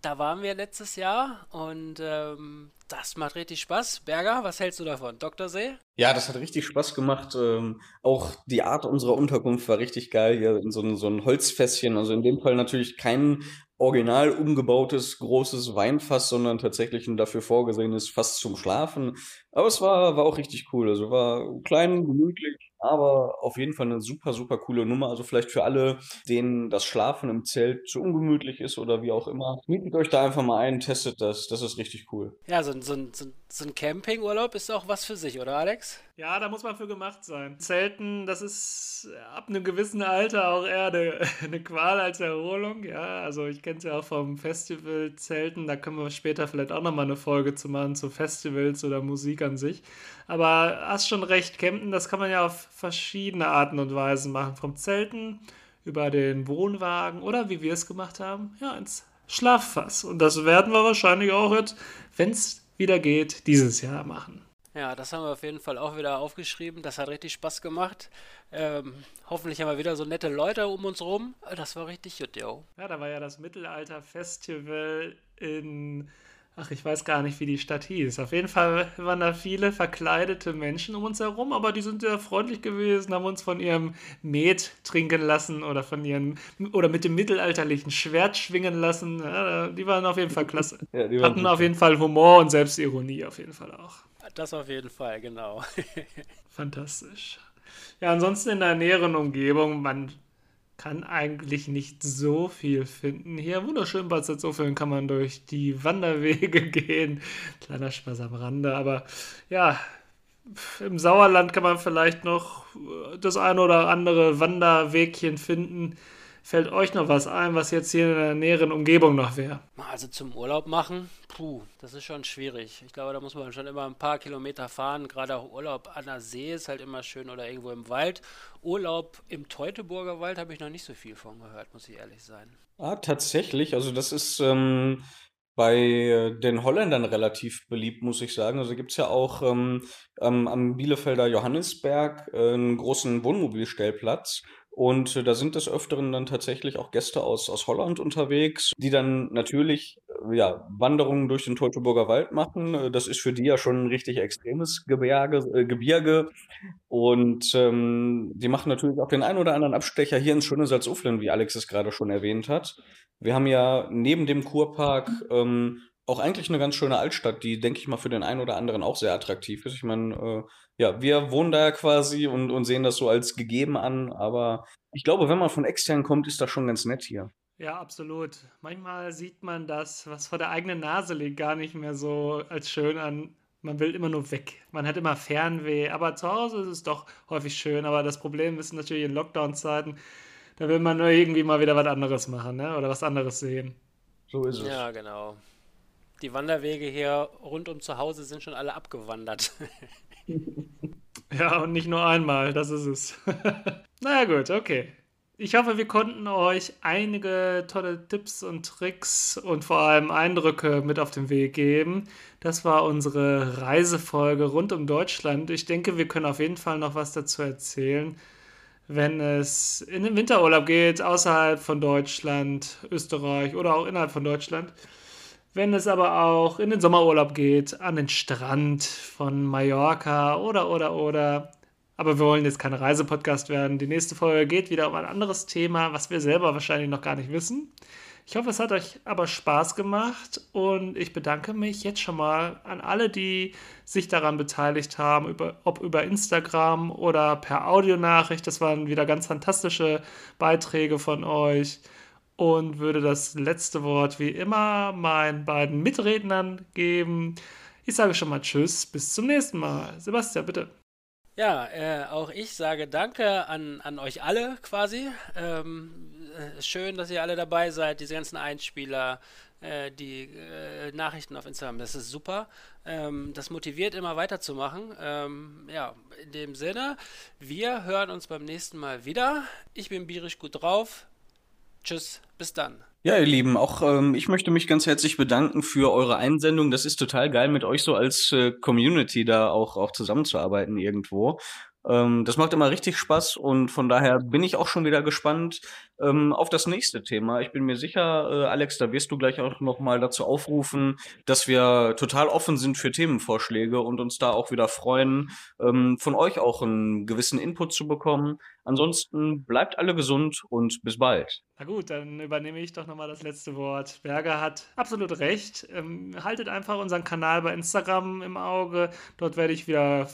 da waren wir letztes Jahr und ähm, das macht richtig Spaß. Berger, was hältst du davon? Doktorsee? Ja, das hat richtig Spaß gemacht. Ähm, auch die Art unserer Unterkunft war richtig geil. Hier in so ein, so ein Holzfässchen. Also in dem Fall natürlich kein original umgebautes großes Weinfass, sondern tatsächlich ein dafür vorgesehenes Fass zum Schlafen. Aber es war, war auch richtig cool. Also war klein, gemütlich, aber auf jeden Fall eine super, super coole Nummer. Also vielleicht für alle, denen das Schlafen im Zelt zu ungemütlich ist oder wie auch immer. Mietet euch da einfach mal ein, testet das. Das ist richtig cool. Ja, so, so, so, so ein Campingurlaub ist auch was für sich, oder Alex? Ja, da muss man für gemacht sein. Zelten, das ist ab einem gewissen Alter auch eher eine, *laughs* eine Qual als Erholung. Ja, also ich kenne es ja auch vom Festival Zelten. Da können wir später vielleicht auch nochmal eine Folge zu machen zu Festivals oder Musik an sich. Aber hast schon recht, Campen, das kann man ja auf verschiedene Arten und Weisen machen. Vom Zelten über den Wohnwagen oder wie wir es gemacht haben, ja, ins Schlaffass. Und das werden wir wahrscheinlich auch jetzt, wenn es wieder geht, dieses Jahr machen. Ja, das haben wir auf jeden Fall auch wieder aufgeschrieben. Das hat richtig Spaß gemacht. Ähm, hoffentlich haben wir wieder so nette Leute um uns rum. Das war richtig gut, yo. Ja, da war ja das Mittelalter-Festival in Ach, ich weiß gar nicht, wie die Stadt hieß. Auf jeden Fall waren da viele verkleidete Menschen um uns herum, aber die sind sehr freundlich gewesen, haben uns von ihrem Met trinken lassen oder von ihrem oder mit dem mittelalterlichen Schwert schwingen lassen. Ja, die waren auf jeden Fall klasse. Ja, Hatten auf jeden Fall Humor und Selbstironie auf jeden Fall auch. Das auf jeden Fall, genau. *laughs* Fantastisch. Ja, ansonsten in der näheren Umgebung, man kann eigentlich nicht so viel finden. Hier wunderschön Bad Salzuflen kann man durch die Wanderwege *laughs* gehen. Kleiner Spaß am Rande, aber ja, im Sauerland kann man vielleicht noch das eine oder andere Wanderwegchen finden. Fällt euch noch was ein, was jetzt hier in der näheren Umgebung noch wäre? Also zum Urlaub machen, puh, das ist schon schwierig. Ich glaube, da muss man schon immer ein paar Kilometer fahren. Gerade auch Urlaub an der See ist halt immer schön oder irgendwo im Wald. Urlaub im Teutoburger Wald habe ich noch nicht so viel von gehört, muss ich ehrlich sein. Ah, tatsächlich. Also das ist ähm, bei den Holländern relativ beliebt, muss ich sagen. Also gibt es ja auch ähm, am Bielefelder Johannisberg äh, einen großen Wohnmobilstellplatz. Und äh, da sind des Öfteren dann tatsächlich auch Gäste aus, aus Holland unterwegs, die dann natürlich äh, ja, Wanderungen durch den Teutoburger Wald machen. Äh, das ist für die ja schon ein richtig extremes Gebirge. Äh, Gebirge. Und ähm, die machen natürlich auch den einen oder anderen Abstecher hier ins schöne Salzuflen, wie Alex es gerade schon erwähnt hat. Wir haben ja neben dem Kurpark ähm, auch eigentlich eine ganz schöne Altstadt, die, denke ich mal, für den einen oder anderen auch sehr attraktiv ist. Ich meine, äh, ja, wir wohnen da ja quasi und, und sehen das so als gegeben an, aber ich glaube, wenn man von extern kommt, ist das schon ganz nett hier. Ja, absolut. Manchmal sieht man das, was vor der eigenen Nase liegt, gar nicht mehr so als schön an. Man will immer nur weg. Man hat immer Fernweh. Aber zu Hause ist es doch häufig schön. Aber das Problem ist natürlich in Lockdown-Zeiten, da will man nur irgendwie mal wieder was anderes machen, ne? Oder was anderes sehen. So ist es. Ja, genau. Die Wanderwege hier rund um zu Hause sind schon alle abgewandert. *laughs* *laughs* Ja, und nicht nur einmal, das ist es. *laughs* naja gut, okay. Ich hoffe, wir konnten euch einige tolle Tipps und Tricks und vor allem Eindrücke mit auf den Weg geben. Das war unsere Reisefolge rund um Deutschland. Ich denke, wir können auf jeden Fall noch was dazu erzählen, wenn es in den Winterurlaub geht, außerhalb von Deutschland, Österreich oder auch innerhalb von Deutschland. Wenn es aber auch in den Sommerurlaub geht, an den Strand von Mallorca oder, oder, oder. Aber wir wollen jetzt kein Reisepodcast werden. Die nächste Folge geht wieder um ein anderes Thema, was wir selber wahrscheinlich noch gar nicht wissen. Ich hoffe, es hat euch aber Spaß gemacht und ich bedanke mich jetzt schon mal an alle, die sich daran beteiligt haben, über, ob über Instagram oder per Audionachricht. Das waren wieder ganz fantastische Beiträge von euch und würde das letzte Wort wie immer meinen beiden Mitrednern geben. Ich sage schon mal Tschüss, bis zum nächsten Mal. Sebastian, bitte. Ja, äh, auch ich sage Danke an, an euch alle quasi. Ähm, äh, schön, dass ihr alle dabei seid, diese ganzen Einspieler. äh, die äh, Nachrichten auf Instagram. Das ist super. Ähm, das motiviert immer weiterzumachen. Ähm, ja, in dem Sinne, wir hören uns beim nächsten Mal wieder. Ich bin bierisch gut drauf. Tschüss, bis dann. Ja, ihr Lieben, auch ähm, ich möchte mich ganz herzlich bedanken für eure Einsendung. Das ist total geil, mit euch so als äh, Community da auch, auch zusammenzuarbeiten irgendwo. Ähm, das macht immer richtig Spaß und von daher bin ich auch schon wieder gespannt ähm, auf das nächste Thema. Ich bin mir sicher, äh, Alex, da wirst du gleich auch noch mal dazu aufrufen, dass wir total offen sind für Themenvorschläge und uns da auch wieder freuen, ähm, von euch auch einen gewissen Input zu bekommen. Ansonsten bleibt alle gesund und bis bald. Na gut, dann übernehme ich doch nochmal das letzte Wort. Berger hat absolut recht. Ähm, haltet einfach unseren Kanal bei Instagram im Auge. Dort werde ich wieder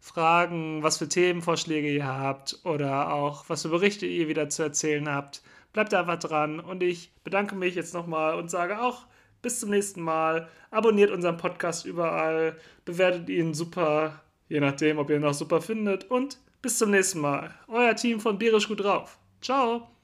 fragen, was für Themenvorschläge ihr habt oder auch was für Berichte ihr wieder zu erzählen habt. Bleibt einfach dran und ich bedanke mich jetzt nochmal und sage auch bis zum nächsten Mal. Abonniert unseren Podcast überall, bewertet ihn super, je nachdem, ob ihr ihn noch super findet und bis zum nächsten Mal. Euer Team von Bierisch gut drauf. Ciao.